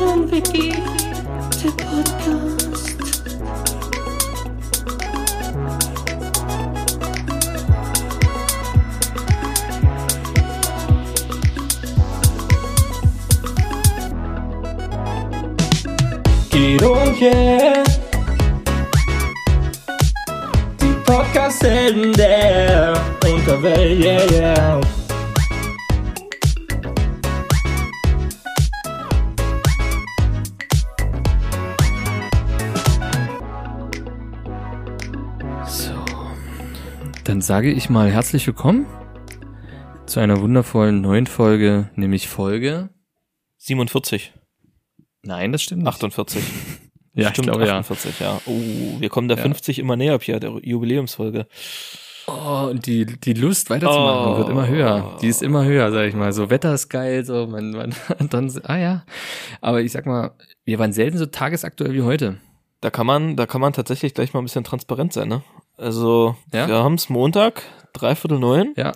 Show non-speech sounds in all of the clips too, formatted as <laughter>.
und Vicky, der Podcast. Guido und yeah. Die Podcast-Helden sage ich mal herzlich willkommen zu einer wundervollen neuen Folge, nämlich Folge. 47, Nein, das stimmt nicht. 48. <laughs> ja, ich Stimmt, glaube ja. 48, ja. Oh, wir kommen der Ja. 50 immer näher, Pia, der Jubiläumsfolge. Oh, und die, die Lust weiterzumachen Oh. wird immer höher. Die ist immer höher, sag ich mal. So, Wetter ist geil, so, man, man, <laughs> dann, ah ja. Aber ich sag mal, wir waren selten so tagesaktuell wie heute. Da kann man, da kann man tatsächlich gleich mal ein bisschen transparent sein, ne? Also, Ja? wir haben es Montag, dreiviertel neun. Ja.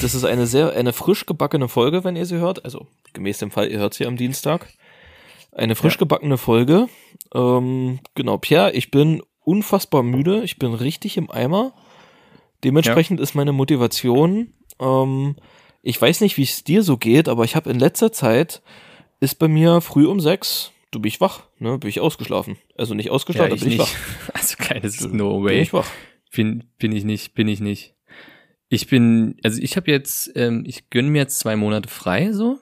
Das ist eine sehr, eine frisch gebackene Folge, wenn ihr sie hört. Also, gemäß dem Fall, ihr hört sie am Dienstag. Eine frisch gebackene Folge. Ähm, genau, Pierre, ich bin unfassbar müde. Ich bin richtig im Eimer. Dementsprechend ist meine Motivation, ähm, ich weiß nicht, wie es dir so geht, aber ich habe in letzter Zeit, ist bei mir früh um sechs, du bin ich wach, ne, bin ich ausgeschlafen. Also nicht ausgeschlafen, ja aber bin ich wach. <laughs> Also kleines No Bin way. ich wach. Bin, bin ich nicht, bin ich nicht. Ich bin, also ich habe jetzt, ähm, ich gönne mir jetzt zwei Monate frei so.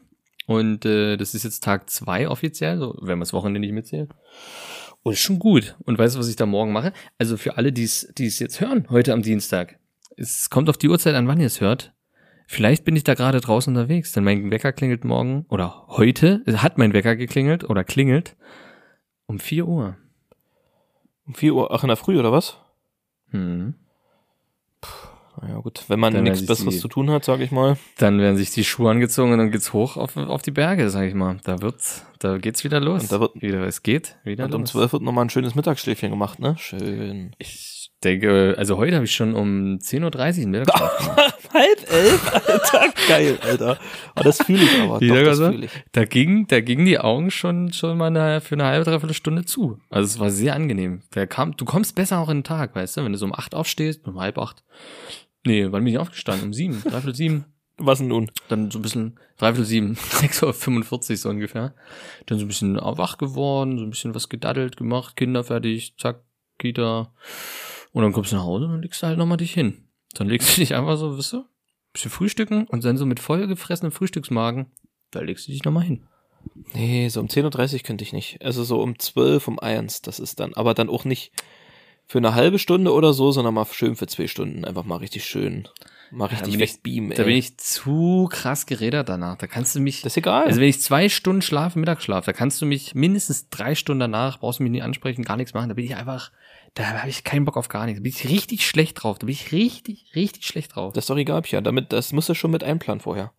Und äh, das ist jetzt Tag zwei offiziell, so, wenn man das Wochenende nicht mitzählt. Und schon gut. Und weißt du, was ich da morgen mache? Also für alle, die es die es jetzt hören, heute am Dienstag. Es kommt auf die Uhrzeit an, wann ihr es hört. Vielleicht bin ich da gerade draußen unterwegs, denn mein Wecker klingelt morgen oder heute, hat mein Wecker geklingelt oder klingelt um 4 Uhr. Um 4 Uhr, ach in der Früh oder was? Hm. Naja gut, wenn man nichts Besseres die- zu tun hat, sag ich mal. Dann werden sich die Schuhe angezogen und dann geht's hoch auf, auf die Berge, sag ich mal. Da wird's, da geht's wieder los. Und da wird- wieder, es geht wieder Und um los. 12 wird nochmal ein schönes Mittagsschläfchen gemacht, ne? Schön. Ich denke, also heute habe ich schon um 10.30 Uhr einen Mittagsschlaf. <laughs> Halb elf, Alter. <laughs> Geil, Alter. Oh, das fühle ich aber. Doch, der das fühle ich. Da ging, da gingen die Augen schon, schon mal eine, für eine halbe, dreiviertel Stunde zu. Also es war sehr angenehm. Da kam, du kommst besser auch in den Tag, weißt du, wenn du so um 8 aufstehst, um halb acht. Nee, wann bin ich aufgestanden? Um sieben, dreiviertel sieben. <laughs> Was denn nun? dann so ein bisschen, dreiviertel sieben, 6.45 Uhr so ungefähr. Dann so ein bisschen wach geworden, so ein bisschen was gedaddelt gemacht, Kinder fertig, zack, Kita. Und dann kommst du nach Hause und legst du halt nochmal dich hin. Dann legst du dich einfach so, wisst du, bisschen frühstücken und dann so mit vollgefressenem Frühstücksmagen, da legst du dich nochmal hin. Nee, so um 10.30 Uhr könnte ich nicht. Also so um 12, um 1, das ist dann, aber dann auch nicht für eine halbe Stunde oder so, sondern mal schön für zwei Stunden. Einfach mal richtig schön. Mal richtig wegbeamen, ey. Da bin ich zu krass gerädert danach. Da kannst du mich, das ist egal. also wenn ich zwei Stunden schlafe, Mittagsschlaf, da kannst du mich mindestens drei Stunden danach, brauchst du mich nie ansprechen, gar nichts machen. Da bin ich einfach, da habe ich keinen Bock auf gar nichts. Da bin ich richtig schlecht drauf. Da bin ich richtig, richtig schlecht drauf. das ist doch egal, Pia. Damit, das musst du schon mit einplanen vorher.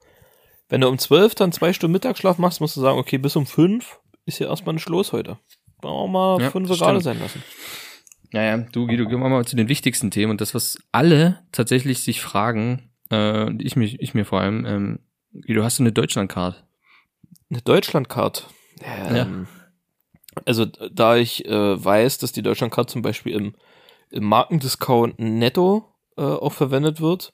Wenn du um 12 dann zwei Stunden Mittagsschlaf machst, musst du sagen, okay, bis um 5 ist hier erstmal ein Schluss heute. Wir mal Ja, fünf gerade sein lassen. Naja, du Guido, gehen wir mal zu den wichtigsten Themen und das, was alle tatsächlich sich fragen, äh, ich, mich, ich mir vor allem, ähm, Guido, hast du eine Deutschlandcard? Eine Deutschlandcard. Ähm, Also da ich äh, weiß, dass die Deutschlandcard zum Beispiel im, im Markendiscount netto äh, auch verwendet wird.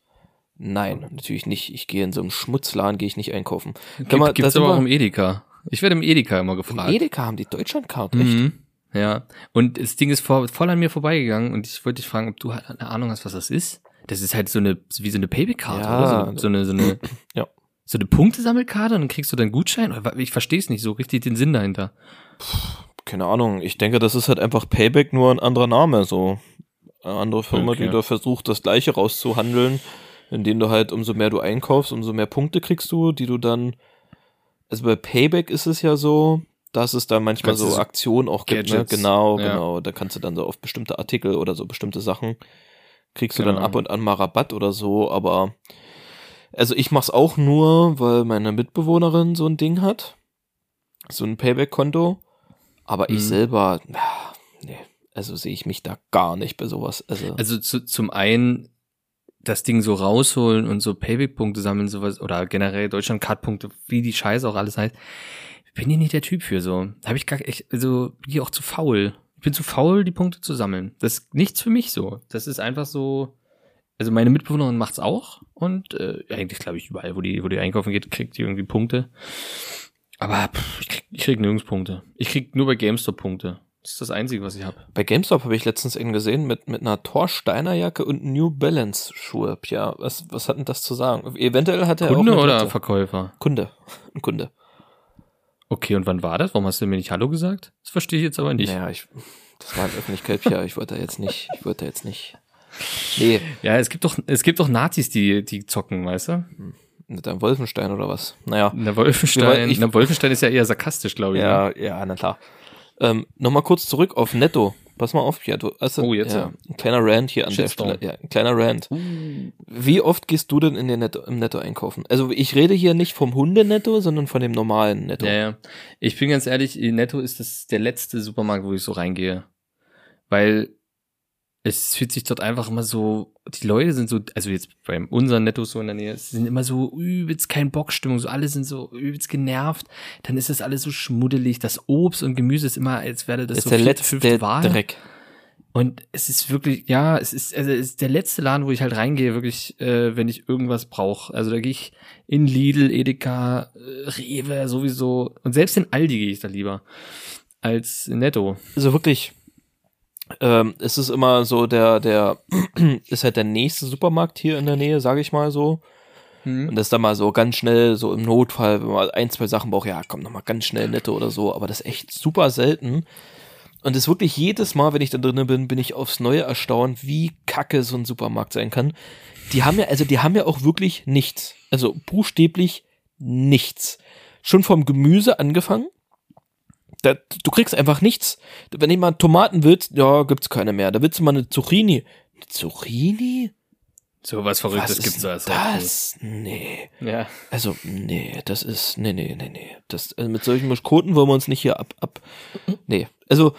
Nein, natürlich nicht. Ich gehe in so einem Schmutzladen, gehe ich nicht einkaufen. Gibt, man- gibt's aber auch im Edeka. Ich werde im Edeka immer Im gefragt. Edeka haben die Deutschlandcard, echt? Ja. Und das Ding ist vor, voll an mir vorbeigegangen und ich wollte dich fragen, ob du halt eine Ahnung hast, was das ist. Das ist halt so eine, wie so eine Payback-Karte, Ja. oder? So, eine- so eine, so <clears throat> eine, Ja. so eine Punktesammelkarte und dann kriegst du deinen Gutschein. Ich verstehe es nicht so richtig den Sinn dahinter. Keine Ahnung. Ich denke, das ist halt einfach Payback, nur ein anderer Name. So eine andere Firma, Okay. die da versucht, das Gleiche rauszuhandeln, indem du halt, umso mehr du einkaufst, umso mehr Punkte kriegst du, die du dann. Also bei Payback ist es ja so, dass es da manchmal du so so Aktionen auch gibt. Ne? Genau, ja. genau. Da kannst du dann so auf bestimmte Artikel oder so bestimmte Sachen kriegst du Genau. dann ab und an mal Rabatt oder so. Aber also ich mach's auch nur, weil meine Mitbewohnerin so ein Ding hat, so ein Payback-Konto. Aber ich Mhm. selber, ah, nee, also sehe ich mich da gar nicht bei sowas. Also, Also zu, zum einen das Ding so rausholen und so Payback-Punkte sammeln, sowas, oder generell Deutschland-Card-Punkte, wie die Scheiße auch alles heißt, bin hier nicht der Typ für so. Habe ich gar ich, also bin ich auch zu faul. Ich bin zu faul, die Punkte zu sammeln. Das ist nichts für mich so. Das ist einfach so. Also meine Mitbewohnerin macht's auch und äh, eigentlich glaube ich überall, wo die, wo die einkaufen geht, kriegt die irgendwie Punkte. Aber pff, ich, krieg, ich krieg nirgends Punkte. Ich krieg nur bei GameStop Punkte. Das ist das Einzige, was ich habe. Bei GameStop habe ich letztens einen gesehen mit, mit einer Thorsteiner Jacke und New Balance Schuhe. Ja, was, was hat denn das zu sagen? Eventuell hat er Kunde auch oder. Verkäufer? Kunde. Ein Kunde. Okay, und wann war das? Warum hast du mir nicht Hallo gesagt? Das verstehe ich jetzt aber nicht. Naja, ich, das war in Öffentlichkeit, ja, ich wollte da jetzt nicht, ich wollte da jetzt nicht. Nee, Ja, es gibt doch, es gibt doch Nazis, die, die zocken, weißt du? mit einem Wolfenstein oder was? Naja. Na, Wolfenstein, Ich- na, Wolfenstein ist ja eher sarkastisch, glaube ich. ne? Ja, ja, na klar. Ähm, Nochmal kurz zurück auf Netto. Pass mal auf, ja, du, also, Oh, jetzt, ja, ein kleiner Rant hier an Shitstorm. der Stelle. Ja, ein kleiner Rant. Wie oft gehst du denn in den Netto, im Netto einkaufen? Also ich rede hier nicht vom Hundenetto, sondern von dem normalen Netto. Ja, ja. Ich bin ganz ehrlich, Netto ist das der letzte Supermarkt, wo ich so reingehe. Weil es fühlt sich dort einfach immer so, die Leute sind so, also jetzt bei unseren Nettos so in der Nähe, es sind immer so übelst kein Bockstimmung, so alle sind so übelst genervt, dann ist das alles so schmuddelig, das Obst und Gemüse ist immer, als wäre das, Das so der vierte, letzte fünfte Wahl. Dreck. Und es ist wirklich, ja, es ist, also es ist der letzte Laden, wo ich halt reingehe, wirklich, äh, wenn ich irgendwas brauche. Also da gehe ich in Lidl, Edeka, äh, Rewe sowieso. Und selbst in Aldi gehe ich da lieber als Netto. Also wirklich, ähm, es ist immer so der, der, <clears throat> ist halt der nächste Supermarkt hier in der Nähe, sage ich mal so. Und das ist dann mal so ganz schnell, so im Notfall, wenn man ein, zwei Sachen braucht, ja, komm noch mal ganz schnell netto oder so, aber das ist echt super selten. Und das ist wirklich jedes Mal, wenn ich da drinnen bin, bin ich aufs Neue erstaunt, wie kacke so ein Supermarkt sein kann. Die haben ja, also die haben ja auch wirklich nichts. Also buchstäblich nichts. Schon vom Gemüse angefangen. Da, du kriegst einfach nichts. Wenn mal Tomaten willst, ja, gibt's keine mehr. Da willst du mal eine Zucchini. Eine Zucchini? So was Verrücktes Was gibt's da als das? Nee. Ja. Also, nee, das ist, nee, nee, nee, nee. Das, also mit solchen Muschkoten wollen wir uns nicht hier ab, ab, nee. Also,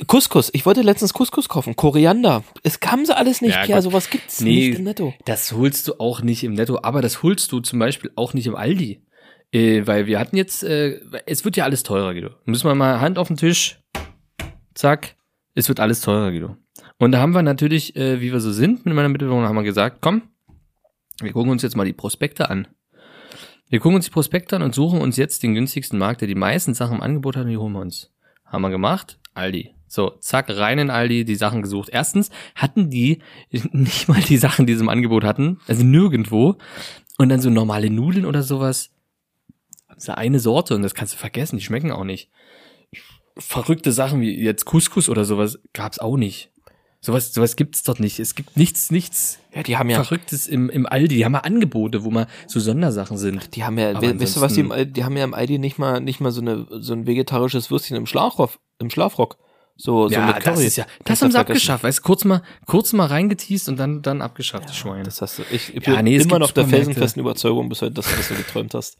äh, Couscous. Ich wollte letztens Couscous kaufen. Koriander. Es kam sie alles nicht. Ja, Ja, sowas gibt's Nee. nicht im Netto. Das holst du auch nicht im Netto, aber das holst du zum Beispiel auch nicht im Aldi. Äh, weil wir hatten jetzt, äh, es wird ja alles teurer, Guido. Müssen wir mal Hand auf den Tisch. Zack. Es wird alles teurer, Guido. Und da haben wir natürlich, äh, wie wir so sind, mit meiner Mitbewohnerin haben wir gesagt, komm, wir gucken uns jetzt mal die Prospekte an. Wir gucken uns die Prospekte an und suchen uns jetzt den günstigsten Markt, der die meisten Sachen im Angebot hat und die holen wir uns. Haben wir gemacht? Aldi. So, zack, rein in Aldi, die Sachen gesucht. Erstens hatten die <laughs> nicht mal die Sachen, die sie im Angebot hatten, also nirgendwo. Und dann so normale Nudeln oder sowas. Haben sie eine Sorte und das kannst du vergessen, die schmecken auch nicht. Verrückte Sachen wie jetzt Couscous oder sowas gab's auch nicht. Sowas, sowas gibt's dort nicht. Es gibt nichts, nichts Ja, die haben ja, Verrücktes im, im Aldi. Die haben mal Angebote, wo mal so Sondersachen sind. die haben ja, we- weißt du was, die, im Aldi- die haben ja im Aldi nicht mal, nicht mal so eine, so ein vegetarisches Würstchen im Schlafrock, im Schlafrock. So, so ja, mit Curry. das ist ja, das Kannst haben sie vergessen. abgeschafft. Weißt du, kurz mal, kurz mal reingeteased und dann, dann abgeschafft, die Schweine. Das hast du. Ich, ich Ja, bin nee, es immer noch der felsenfesten Überzeugung bis heute, dass du das so geträumt hast.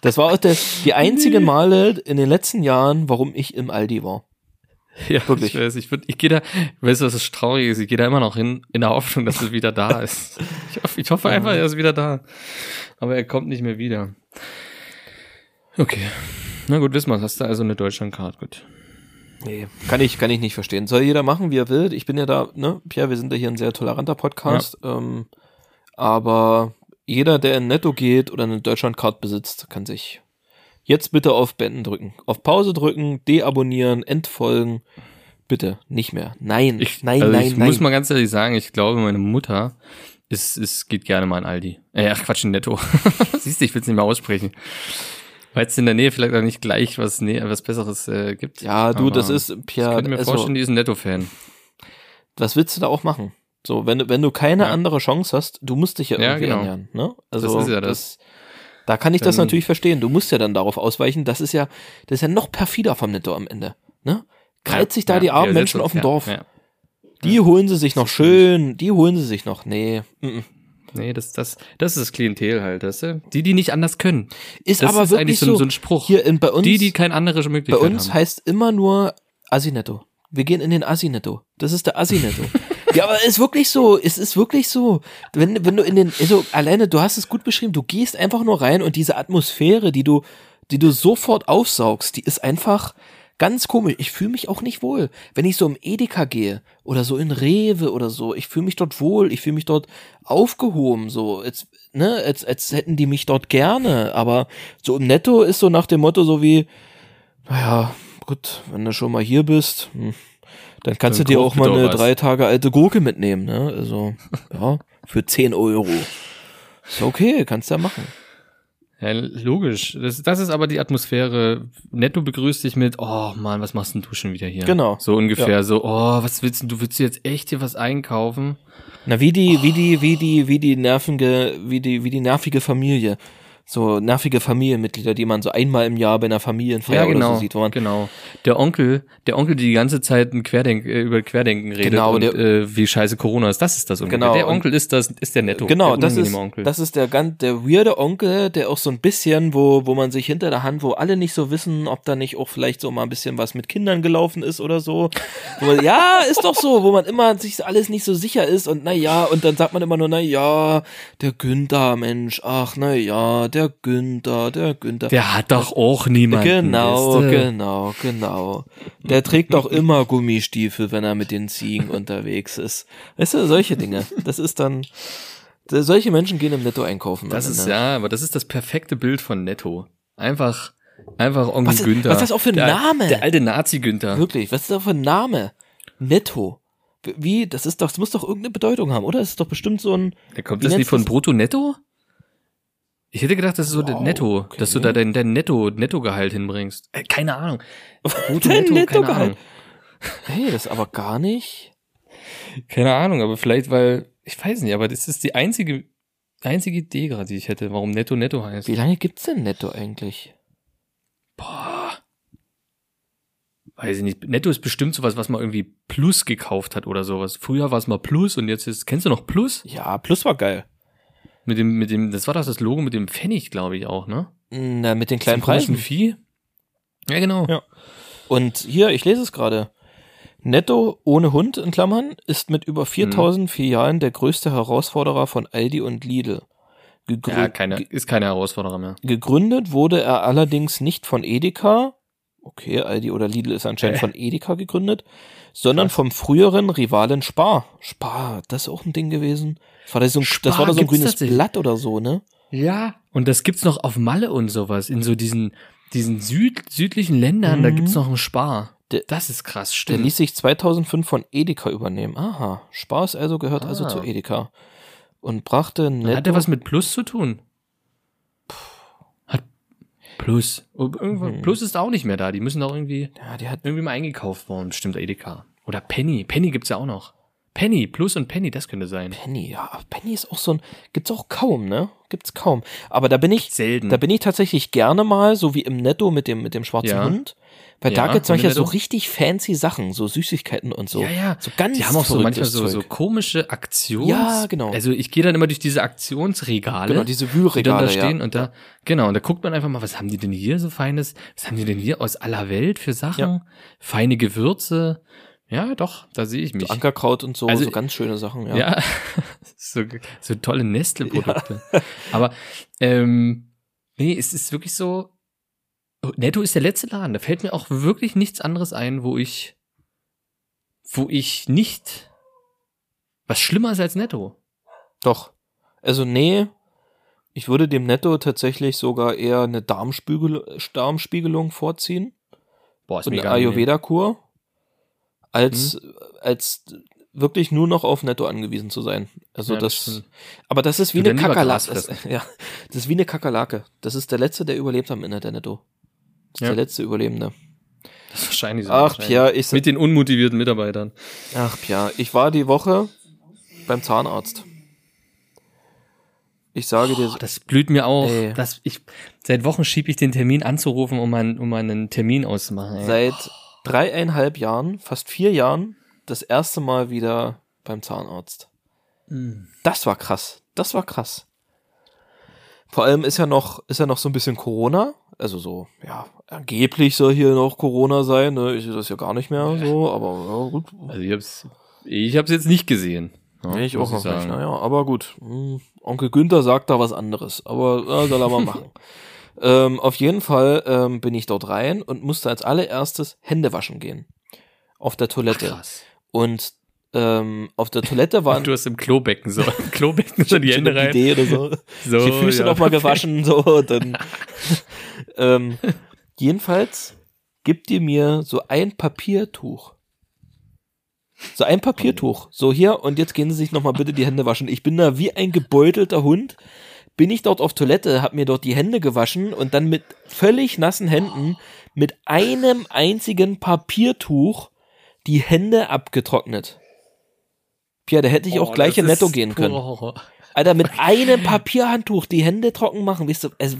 Das war auch der, die einzige Male in den letzten Jahren, warum ich im Aldi war. Ja, Wirklich. Ich weiß, ich, würd, ich gehe da, weißt du, was das traurig ist? Ich gehe da immer noch hin, in der Hoffnung, dass es wieder da <laughs> ist. Ich hoffe, ich hoffe einfach, er ist wieder da. Aber er kommt nicht mehr wieder. Okay. Na gut, wissen wir, hast du also eine Deutschlandcard, gut. Nee, kann ich, kann ich nicht verstehen. Soll jeder machen, wie er will. Ich bin ja da, ne, Pierre, wir sind ja hier ein sehr toleranter Podcast. Ähm, aber jeder, der in Netto geht oder eine Deutschlandcard besitzt, kann sich jetzt bitte auf Beenden drücken. Auf Pause drücken, deabonnieren, entfolgen. Bitte, nicht mehr. Nein, Ich, nein, also nein, ich nein. muss mal ganz ehrlich sagen, ich glaube, meine Mutter ist, ist, geht gerne mal in Aldi. Äh, ach Quatsch, in Netto. <laughs> Siehst du, ich will es nicht mehr aussprechen. Weil es in der Nähe vielleicht auch nicht gleich was, nee, was Besseres äh, gibt. ja, du, Aber das ist, Ich Pierre, könnte mir also, vorstellen, die ist ein Netto-Fan. was willst du da auch machen? So, wenn du, wenn du keine Ja. andere Chance hast, du musst dich ja Ja, irgendwie genau. ernähren, ne? Also, Das ist ja das. da kann ich das Dann- natürlich verstehen. Du musst ja dann darauf ausweichen. Das ist ja, das ist ja noch perfider vom Netto am Ende, ne? Kreit sich da Ja, die armen ja, Menschen auf dem ja, Dorf. Ja. Die holen sie sich noch schön, die holen sie sich noch. Nee. mhm. Nee, das, das, das ist das Klientel halt, du? Die, die nicht anders können. Ist Das aber ist wirklich eigentlich so, so, ein- so ein Spruch. hier in, bei uns, die, die keine andere bei Möglichkeit uns haben. heißt immer nur Asinetto. Wir gehen in den Asinetto. Das ist der Asinetto. <laughs> ja, aber ist wirklich so. Es ist wirklich so. Wenn, wenn du in den, also alleine, du hast es gut beschrieben, du gehst einfach nur rein und diese Atmosphäre, die du, die du sofort aufsaugst, die ist einfach ganz komisch. Ich fühle mich auch nicht wohl. Wenn ich so im Edeka gehe oder so in Rewe oder so, ich fühle mich dort wohl, ich fühle mich dort aufgehoben, so, als, ne, als, als hätten die mich dort gerne. Aber so im Netto ist so nach dem Motto so wie, naja, gut, wenn du schon mal hier bist, hm, dann kannst Dann du dir auch mal eine was. drei Tage alte Gurke mitnehmen, ne? Also, <laughs> ja, für 10 Euro. Ist okay, kannst du ja machen. Ja, logisch. Das, das ist aber die Atmosphäre. Netto begrüßt dich mit, oh Mann, was machst denn du schon wieder hier? Genau. So ungefähr so, oh, was willst denn du? Willst du jetzt echt hier was einkaufen? Na, wie die, wie die, wie die, wie die nervige, wie die, wie die nervige Familie. So nervige Familienmitglieder, die man so einmal im Jahr bei einer Familienfeier oder so sieht, wo man, genau. Der Onkel, der Onkel, die die ganze Zeit ein Querdenk, äh, über Querdenken redet Genau, und der- äh, wie scheiße Corona ist. Das ist das ungefähr. Genau, Der Onkel ist das, ist der Netto. Genau, der das ist, Onkel. das ist der ganz, der weirde Onkel, der auch so ein bisschen, wo, wo man sich hinter der Hand, wo alle nicht so wissen, ob da nicht auch vielleicht so mal ein bisschen was mit Kindern gelaufen ist oder so. Man, ja, ist doch so, wo man immer sich alles nicht so sicher ist und na ja, und dann sagt man immer nur, na ja, der Günther, Mensch, ach, na ja, der Günther, der Günther. der hat doch auch niemanden. Genau, weißt du? genau, genau. Der trägt doch immer Gummistiefel, wenn er mit den Ziegen unterwegs ist. Weißt du, solche Dinge. Das ist dann, solche Menschen gehen im Netto einkaufen. Das ist Ende. ja, aber das ist das perfekte Bild von Netto. Einfach, einfach Onkel Was ist- Günther. was ist das auch für ein der, Name? Der alte Nazi Günther. Wirklich, was ist das für ein Name? Netto. Wie, das ist doch, das muss doch irgendeine Bedeutung haben, oder? Das ist doch bestimmt so ein, Da kommt Wie das nicht von? Brutto Netto? Ich hätte gedacht, das ist so Wow, Netto, okay. dass du da dein, dein Netto, Nettogehalt hinbringst. Äh, keine Ahnung. Brutto, Dein <laughs> Netto, keine Nettogehalt. Ahnung. hey, das ist aber gar nicht. Keine Ahnung, aber vielleicht, weil, ich weiß nicht, aber das ist die einzige, einzige Idee gerade, die ich hätte, warum Netto Netto heißt. Wie lange gibt's denn Netto eigentlich? Boah. Weiß ich nicht. Netto ist bestimmt sowas, was man irgendwie Plus gekauft hat oder sowas. Früher war es mal Plus und jetzt ist, kennst du noch Plus? Ja, Plus war geil. Mit dem, mit dem, das war doch das Logo mit dem Pfennig, glaube ich auch, ne? Na, mit den kleinen Preisen. Vieh. Ja, genau. Ja. Und hier, ich lese es gerade. Netto ohne Hund in Klammern ist mit über 4000 Filialen der größte Herausforderer von Aldi und Lidl. Gegrü Ja, keine, ist keine Herausforderer mehr. gegründet wurde er allerdings nicht von Edeka. Okay, Aldi oder Lidl ist anscheinend Äh. von Edeka gegründet, sondern Krass. vom früheren Rivalen Spar. Spar, das ist auch ein Ding gewesen. Das war da so ein, das Spar war da so ein grünes. Blatt oder so, ne? Ja. Und das gibt's noch auf Malle und sowas, in so diesen, diesen Süd, südlichen Ländern, da Mhm. gibt's noch einen Spar. Der- das ist krass, Der stimmt. ließ sich 2005 von Edeka übernehmen. Aha, Spar ist also gehört also Ah. zu Edeka. Und brachte Hat der netto was mit Plus zu tun? Plus. Oh, Mhm. Plus ist auch nicht mehr da. Die müssen doch irgendwie, Ja, die hat irgendwie mal eingekauft worden. Bestimmt Edeka. Oder Penny. Penny gibt's ja auch noch. Penny, Plus und Penny, das könnte sein. Penny, ja, Penny ist auch so ein, gibt's auch kaum, ne? Gibt's kaum. Aber da bin ich, Selten. da bin ich tatsächlich gerne mal, so wie im Netto mit dem, mit dem schwarzen Ja. Hund. Weil da Ja, gibt's manchmal so richtig fancy Sachen, so Süßigkeiten und so. Ja, ja. So ganz Die haben auch so manchmal so, so komische Aktions... Ja, genau. Also ich gehe dann immer durch diese Aktionsregale. Genau, diese die dann Wühlregale, da stehen ja. und da, genau, und da guckt man einfach mal, was haben die denn hier so Feines? Was haben die denn hier aus aller Welt für Sachen? Feine Gewürze. Ja, doch, da sehe ich mich. So Ankerkraut und so, Also- so ganz schöne Sachen, ja. Ja, <laughs> so, so tolle Nestle-Produkte. Aber ähm, nee, es ist wirklich so. Netto ist der letzte Laden. Da fällt mir auch wirklich nichts anderes ein, wo ich, wo ich nicht was schlimmer ist als Netto. Doch. Also nee, ich würde dem Netto tatsächlich sogar eher eine Darmspiegel Darmspiegelung vorziehen. Boah, ist und eine. Ayurveda-Kur als, Mhm. als wirklich nur noch auf Netto angewiesen zu sein. Also Ja, das aber das ist wie eine Kakerlake. Das, <laughs> ja, das ist wie eine Kakerlake. Das ist der letzte, der überlebt am Ende der Netto. Das ist Ja. der letzte Überlebende. Das ist wahrscheinlich so. Ach. Pia, ich, Mit den unmotivierten Mitarbeitern. ach, Pia, ich war die Woche beim Zahnarzt. Ich sage dir, Oh, das blüht mir auch. Ey. Dass ich, seit Wochen schiebe ich den Termin anzurufen, um, einen, um einen Termin auszumachen. Ey. seit dreieinhalb Jahren, fast vier Jahren, das erste Mal wieder beim Zahnarzt. Hm. Das war krass. Das war krass. Vor allem ist ja noch, ist ja noch so ein bisschen Corona. Also so, ja, angeblich soll hier noch Corona sein. Ne? Ich sehe das ja gar nicht mehr so, aber ja, gut. Also ich hab's, ich hab's jetzt nicht gesehen. Ja, Nee, ich auch noch nicht. Naja, aber gut. Hm, Onkel Günther sagt da was anderes. Aber ja, soll er mal <laughs> machen. Ähm, auf jeden Fall ähm, bin ich dort rein und musste als allererstes Hände waschen gehen. Auf der Toilette. Krass. Und ähm, auf der Toilette waren Du hast im Klobecken so, im Klobecken so die schon Hände rein. Idee oder so. So, die Füße ja, noch mal perfekt. gewaschen, so, dann. <laughs> ähm, jedenfalls gibt ihr mir so ein Papiertuch. So ein Papiertuch. So hier, und jetzt gehen Sie sich noch mal bitte die Hände waschen. Ich bin da wie ein gebeutelter Hund. Bin ich dort auf Toilette, hab mir dort die Hände gewaschen und dann mit völlig nassen Händen mit einem einzigen Papiertuch die Hände abgetrocknet. Pia, da hätte ich auch Oh, gleich das in Netto gehen können. Horror. Alter, mit einem Papierhandtuch die Hände trocken machen, weißt du, also,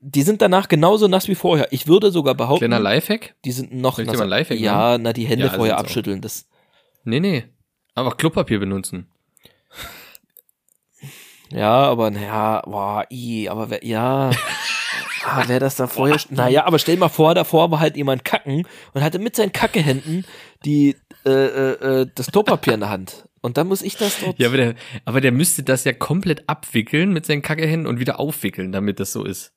die sind danach genauso nass wie vorher. Ich würde sogar behaupten, Kleiner Lifehack? die sind noch nasser. mal Lifehack Ja, na, die Hände Ja, vorher auch. abschütteln, das, Nee, nee. Aber Klopapier benutzen. Ja, aber, naja, boah, i, aber wer, ja, <laughs> ah, wer das da vorher, naja, aber stell dir mal vor, davor war halt jemand kacken und hatte mit seinen Kackehänden die, äh, äh, äh, das Klopapier in der Hand. Und dann muss ich das dort, Ja, aber der, aber der müsste das ja komplett abwickeln mit seinen Kackehänden und wieder aufwickeln, damit das so ist.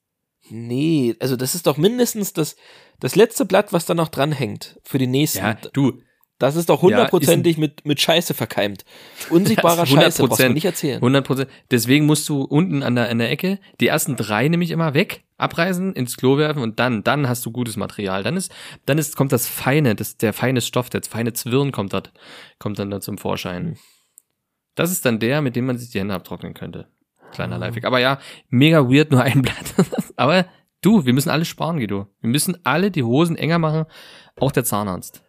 nee, also das ist doch mindestens das, das letzte Blatt, was da noch dranhängt für die nächsten. Ja, du, Das ist doch hundertprozentig mit, mit Scheiße verkeimt. Unsichtbarer <laughs> Scheiße, brauchst du mir 100%. nicht erzählen. 100 Prozent. Deswegen musst du unten an der, an der Ecke die ersten drei nämlich immer weg, abreißen, ins Klo werfen und dann, dann hast du gutes Material. Dann ist, dann ist, kommt das feine, das, der feine Stoff, der feine Zwirn kommt dort, kommt dann da zum Vorschein. Das ist dann der, mit dem man sich die Hände abtrocknen könnte. Kleiner Lifehack. Aber ja, mega weird, nur ein <laughs> Blatt. Aber du, wir müssen alle sparen, Guido. Wir müssen alle die Hosen enger machen, auch der Zahnarzt.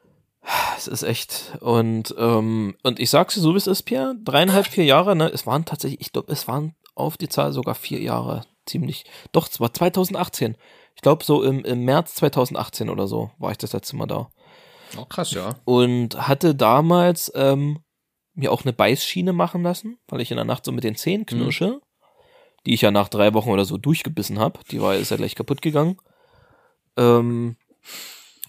Es ist echt. Und, ähm, und ich sag's dir so, wie es ist, Pierre. Dreieinhalb, vier Jahre, ne? Es waren tatsächlich, ich glaube, es waren auf die Zahl sogar vier Jahre. Ziemlich. Doch, es war 2018. Ich glaube, so im, im März 2018 oder so war ich das letzte Mal da. Auch krass, ja. Und hatte damals ähm, mir auch eine Beißschiene machen lassen, weil ich in der Nacht so mit den Zähnen knirsche, die ich ja nach drei Wochen oder so durchgebissen habe. Die war ist ja gleich kaputt gegangen. Ähm,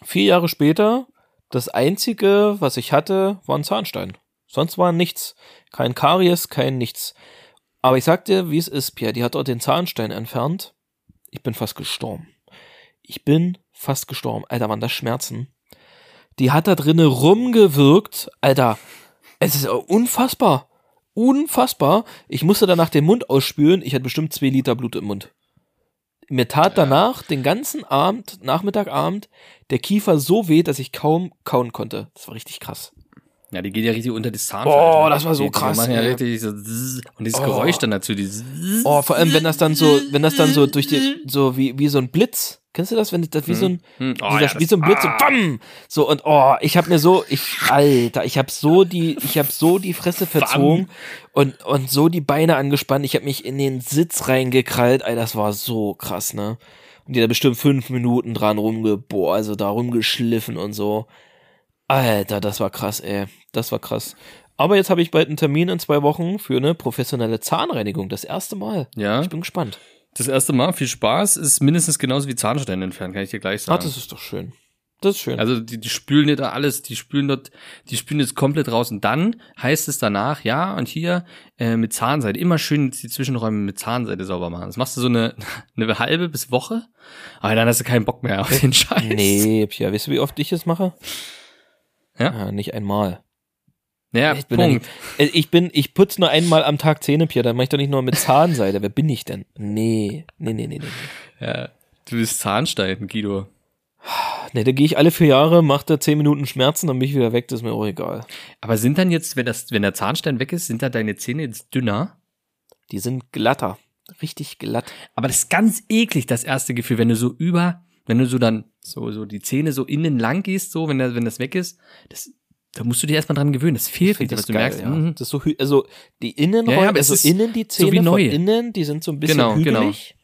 vier Jahre später, das einzige, was ich hatte, war ein Zahnstein. Sonst war nichts. Kein Karies, kein nichts. Aber ich sag dir, wie es ist, Pierre. Die hat dort den Zahnstein entfernt. Ich bin fast gestorben. Ich bin fast gestorben. Alter, waren das Schmerzen. Die hat da drinnen rumgewirkt. Alter, es ist unfassbar. Unfassbar. Ich musste danach den Mund ausspülen. Ich hatte bestimmt zwei Liter Blut im Mund. Mir tat danach den ganzen Abend, Nachmittag, Abend, der Kiefer so weh, dass ich kaum kauen konnte. Das war richtig krass. Ja, die geht ja richtig unter das Zahnfleisch. Oh, ne? das war so die, krass, Die machen ja ey. richtig so und dieses Oh. Geräusch dann dazu, dieses. Oh, vor allem, wenn das dann so, wenn das dann so durch die, so wie, wie so ein Blitz. Kennst du das, wenn das wie so ein, Hm. Oh, dieser, ja, das- wie so ein Blitz, so ah. bam! So, und oh, ich hab mir so, ich, Alter, ich hab so die, ich hab so die Fresse <laughs> verzogen und, und so die Beine angespannt. Ich hab mich in den Sitz reingekrallt. Ey, das war so krass, ne? Und die da bestimmt fünf Minuten dran rumge, boah, also da rumgeschliffen und so. Alter, das war krass, ey. Das war krass. Aber jetzt habe ich bald einen Termin in zwei Wochen für eine professionelle Zahnreinigung. Das erste Mal. Ja, Ich bin gespannt. Das erste Mal, viel Spaß, ist mindestens genauso wie Zahnstein entfernen, kann ich dir gleich Ah, sagen. das ist doch schön. Das ist schön. also die, die spülen dir da alles, die spülen dort, die spülen jetzt komplett raus und dann heißt es danach, ja, und hier äh, mit Zahnseide, immer schön die Zwischenräume mit Zahnseide sauber machen. Das machst du so eine, <laughs> eine halbe bis Woche, aber dann hast du keinen Bock mehr auf den <laughs> Scheiß. nee, Pia, weißt du, wie oft ich es mache? Ja? nicht einmal. Ja, Ich bin, Punkt. nicht, äh, ich bin, ich putze nur einmal am Tag Zähne, Pia, dann mache ich doch nicht nur mit Zahnseide. Wer bin ich denn? Nee, nee, nee, nee, nee. nee. Ja, du bist Zahnstein, Guido. Nee, da gehe ich alle vier Jahre, mache da zehn Minuten Schmerzen, dann bin ich wieder weg, das ist mir auch egal. Aber sind dann jetzt, wenn das, wenn der Zahnstein weg ist, sind da deine Zähne jetzt dünner? Die sind glatter. Richtig glatt. Aber das ist ganz eklig, das erste Gefühl, wenn du so über, wenn du so dann so, so die Zähne so innen lang gehst, so, wenn, der, wenn das weg ist, das, da musst du dir erstmal dran gewöhnen. Das fehlt dir, dass du geil, merkst, ja. mhm. Das ist so, also die Innenräume, Ja, ja, also ist innen die so wie Zähne neu. von innen, die sind so ein bisschen Genau, hügelig.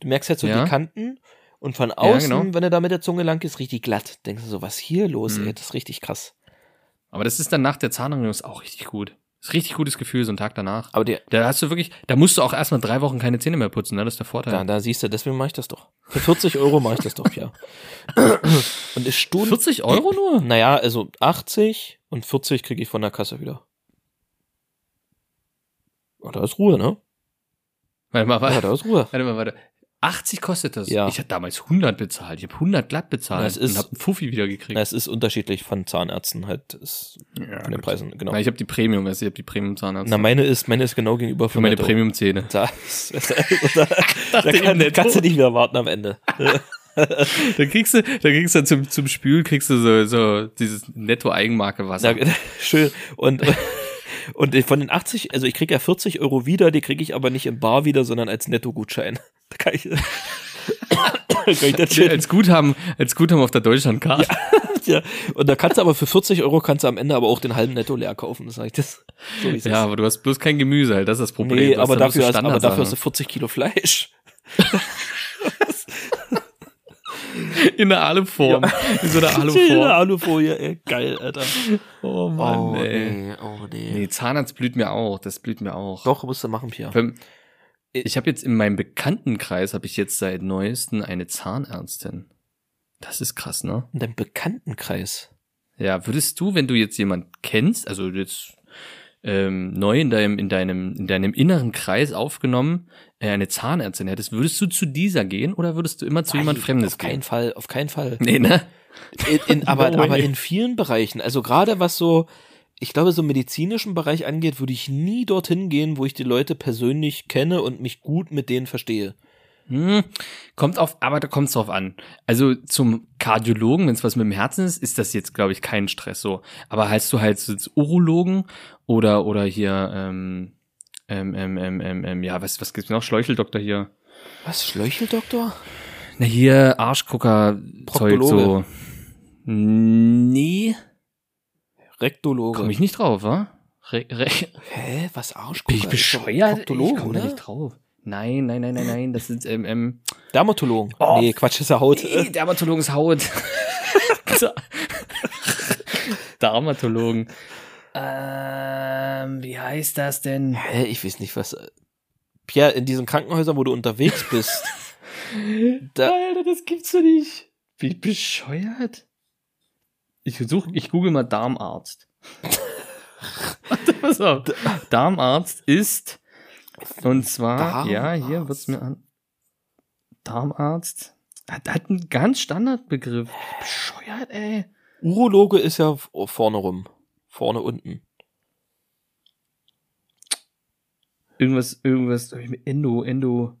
Du merkst halt so die Kanten und von außen, genau. wenn du da mit der Zunge lang gehst, richtig glatt. Denkst du so, was ist hier los, Mhm. ey, das ist richtig krass. aber das ist dann nach der Zahnreinigung ist auch richtig gut. Ist richtig gutes Gefühl, so einen Tag danach. Aber die, Da hast du wirklich, da musst du auch erstmal drei Wochen keine Zähne mehr putzen, ne? Das ist der Vorteil. da, da siehst du, deswegen mache ich das doch. Für 40 Euro mache ich das doch, ja. Und es Stunden. 40 Euro nur? Naja, also 80 und 40 kriege ich von der Kasse wieder. Oh, da ist Ruhe, ne? Warte mal, Ja, warte, da ist Ruhe. warte mal, warte. 80 kostet das. Ja. Ich hatte damals 100 bezahlt. Ich habe 100 glatt bezahlt Na, es ist- und habe einen Fuffi wieder gekriegt. Na, es ist unterschiedlich von Zahnärzten halt, ist Ja, von den gut. Preisen, genau. Na, ich habe die Premium, also ich habe die Premium Zahnarzt. Na, meine ist, meine ist genau gegenüber für von meine. Premium Zähne. Da, <laughs> da, da, <laughs> da kann, kannst du nicht mehr warten am Ende. <laughs> Da kriegst du, da kriegst du zum, zum Spül kriegst du so, so dieses Netto Eigenmarke Wasser. Na, schön. Und, und von den 80, also ich kriege ja 40 Euro wieder, die kriege ich aber nicht im Bar wieder, sondern als Nettogutschein. Da kann ich, <laughs> kann ich das schön, als Guthaben, als Guthaben auf der Deutschlandkarte. ja. <laughs> Und da kannst du aber für 40 Euro kannst du am Ende aber auch den halben Netto leer kaufen, sag ich das. So Ja, ist. aber du hast bloß kein Gemüse, halt. Das ist das Problem. Nee, aber dafür, hast, aber dafür hast du Standardsachen. 40 Kilo Fleisch. <laughs> in der Aluform. In so einer Aluform. Alufolie, ey. Geil, Alter. Oh Mann, oh, ey. nee, oh nee. Nee, Zahnarzt blüht mir auch. Das blüht mir auch. Doch, musst du machen, Pia. Allem, Ich habe jetzt in meinem Bekanntenkreis habe ich jetzt seit neuesten eine Zahnärztin. Das ist krass, ne? In deinem Bekanntenkreis. Ja, würdest du, wenn du jetzt jemand kennst, also jetzt ähm, neu in deinem in deinem in deinem inneren Kreis aufgenommen, äh, eine Zahnärztin hättest, würdest du zu dieser gehen oder würdest du immer zu jemand Nein, Fremdes Auf keinen gehen? Fall, auf keinen Fall. Nee, ne? In, in, aber, <laughs> No aber in vielen Bereichen, also gerade was so, ich glaube, so medizinischen Bereich angeht, würde ich nie dorthin gehen, wo ich die Leute persönlich kenne und mich gut mit denen verstehe. Hm, kommt auf, aber da kommt es drauf an. Also zum Kardiologen, wenn es was mit dem Herzen ist, ist das jetzt, glaube ich, kein Stress so. Aber heißt du halt als Urologen oder oder hier, ähm, ähm, ähm, ähm, ähm, ähm, ja, was, was gibt's noch? Schläucheldoktor hier. Was, Schleucheldoktor? Na hier, Arschgucker, Zeug Proktologe. so. Nee, Rektologe. komme ich nicht drauf, wa? Re, re, Hä, was Arschgucker? bin ich Ist bescheuert? Proktologe, ich komme da nicht drauf. Nein, nein, nein, nein, nein, das sind, ähm, ähm, Dermatologen. Oh. Nee, Quatsch, das ist ja Haut. Nee, Dermatologenhaut. <laughs> Dermatologen. Ähm, wie heißt das denn? Hä, ich weiß nicht, was. Pierre, in diesen Krankenhäusern, wo du unterwegs bist, <laughs> da, Alter, das gibt's doch nicht. Wie bescheuert? Ich versuche, ich google mal Darmarzt. Warte, <laughs> pass auf. Darmarzt ist, und zwar, ja, hier Darmarzt. wird's mir an. Darmarzt. Hat, hat einen ganz Standardbegriff. Bescheuert, ey. Urologe ist ja vorne rum. Vorne unten. Irgendwas, irgendwas, Endo, Endo.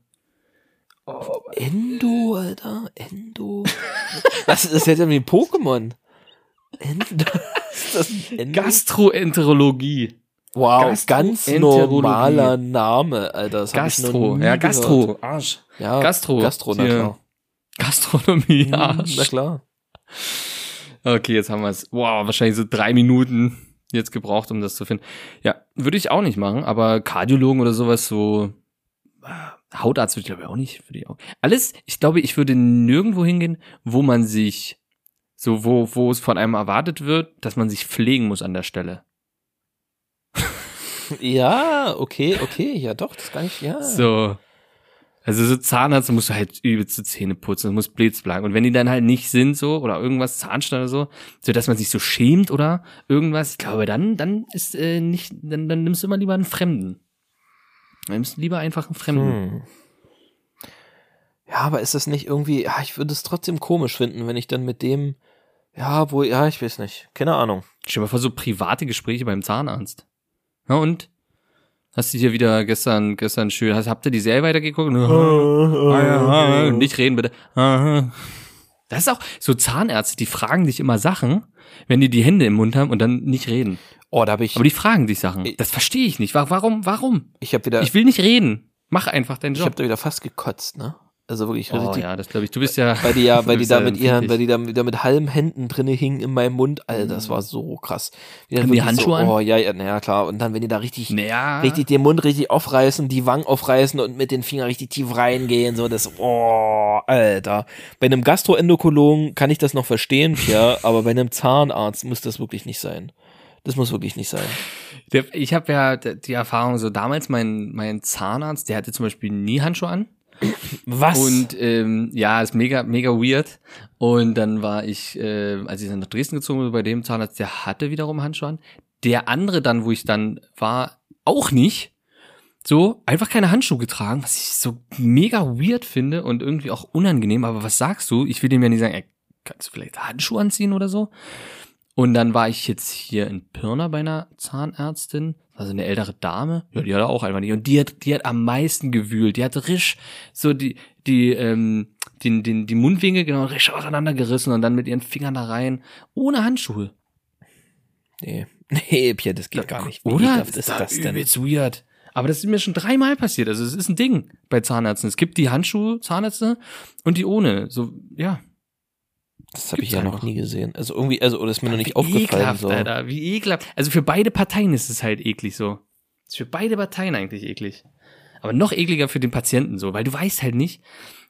Endo, Alter. Endo. <laughs> Was ist das jetzt wie ein Pokémon? <laughs> Gastroenterologie. wow, ganz Gastroenterologie. normaler Name, Alter. Das hab ich noch Gastro, nie ja, gehört. Gastro, Arsch. Ja, Gastro. Gastro, na klar. Gastronomie, Hm, Arsch. Na klar. Okay, jetzt haben wir es. Wow, wahrscheinlich so drei Minuten jetzt gebraucht, um das zu finden. Ja, würde ich auch nicht machen, aber Kardiologen oder sowas, so äh, Hautarzt würde ich glaube ich auch nicht. Würde ich auch. Alles, ich glaube, ich würde nirgendwo hingehen, wo man sich, so wo, wo es von einem erwartet wird, dass man sich pflegen muss an der Stelle. Ja, okay, okay. Ja, doch, das kann ich, ja. So. Also so Zahnarzt, musst du halt übelste Zähne putzen, du musst blitzblank. Und wenn die dann halt nicht sind so oder irgendwas Zahnstein oder so, so dass man sich so schämt oder irgendwas, ich glaube, dann dann ist äh, nicht, dann, dann nimmst du immer lieber einen Fremden. Dann nimmst du lieber einfach einen Fremden. Hm. Ja, aber ist das nicht irgendwie, ja, ich würde es trotzdem komisch finden, wenn ich dann mit dem, ja, wo, ja, ich weiß nicht, keine Ahnung. Stell dir mal vor, so private Gespräche beim Zahnarzt. Ja, und? Hast du hier wieder gestern, gestern schön, hast, habt ihr die Serie weitergeguckt? <laughs> Ah, ja, ja, nicht reden bitte. Das ist auch so Zahnärzte, die fragen dich immer Sachen, wenn die die Hände im Mund haben und dann nicht reden. Oh, da habe ich, Aber die fragen dich Sachen. Das verstehe ich nicht. Wa- Warum? Warum? ich habe wieder, Ich will nicht reden. Mach einfach deinen ich Job. habe da wieder fast gekotzt, ne? Also wirklich Oh richtig. ja, das glaube ich. Du bist ja. Weil die ja, <laughs> weil die da mit ihren, weil die da wieder mit halben Händen drinne hingen in meinem Mund, Alter, das war so krass. Haben die wirklich Handschuhe so, an? Oh ja, ja, naja, klar. Und dann, wenn die da richtig, Naja. richtig den Mund richtig aufreißen, die Wangen aufreißen und mit den Fingern richtig tief reingehen, so das, oh, Alter. Bei einem Gastroendokologen kann ich das noch verstehen, ja, <laughs> aber bei einem Zahnarzt muss das wirklich nicht sein. Das muss wirklich nicht sein. Ich habe ja die Erfahrung so damals mein mein Zahnarzt, der hatte zum Beispiel nie Handschuhe an Was? und ähm, ja, ist mega mega weird. Und dann war ich, äh, als ich dann nach Dresden gezogen bin bei dem Zahnarzt, der hatte wiederum Handschuhe an. Der andere dann, wo ich dann war, auch nicht. so einfach keine Handschuhe getragen, was ich so mega weird finde und irgendwie auch unangenehm. Aber was sagst du? Ich will dem ja nicht sagen, ey, kannst du vielleicht Handschuhe anziehen oder so? Und dann war ich jetzt hier in Pirna bei einer Zahnärztin, also eine ältere Dame, ja, die hatte auch einfach nicht. Und die hat, die hat am meisten gewühlt. Die hat risch so die, die, ähm, den, den, die Mundwinkel genau risch auseinandergerissen und dann mit ihren Fingern da rein, ohne Handschuhe. Nee. <laughs> Nee, Pierre, das geht gar nicht. Wie Oder? ist das denn? übelst weird. Aber das ist mir schon dreimal passiert. Also es ist ein Ding bei Zahnärzten. Es gibt die Handschuhe Zahnärzte und die ohne. So, ja. Das habe ich ja noch nie gesehen. Also irgendwie, also oder ist mir noch nicht Wie aufgefallen. ekelhaft, So. Alter. Wie ekelhaft. Also für beide Parteien ist es halt eklig so. Ist für beide Parteien eigentlich eklig. Aber noch ekliger für den Patienten so, weil du weißt halt nicht,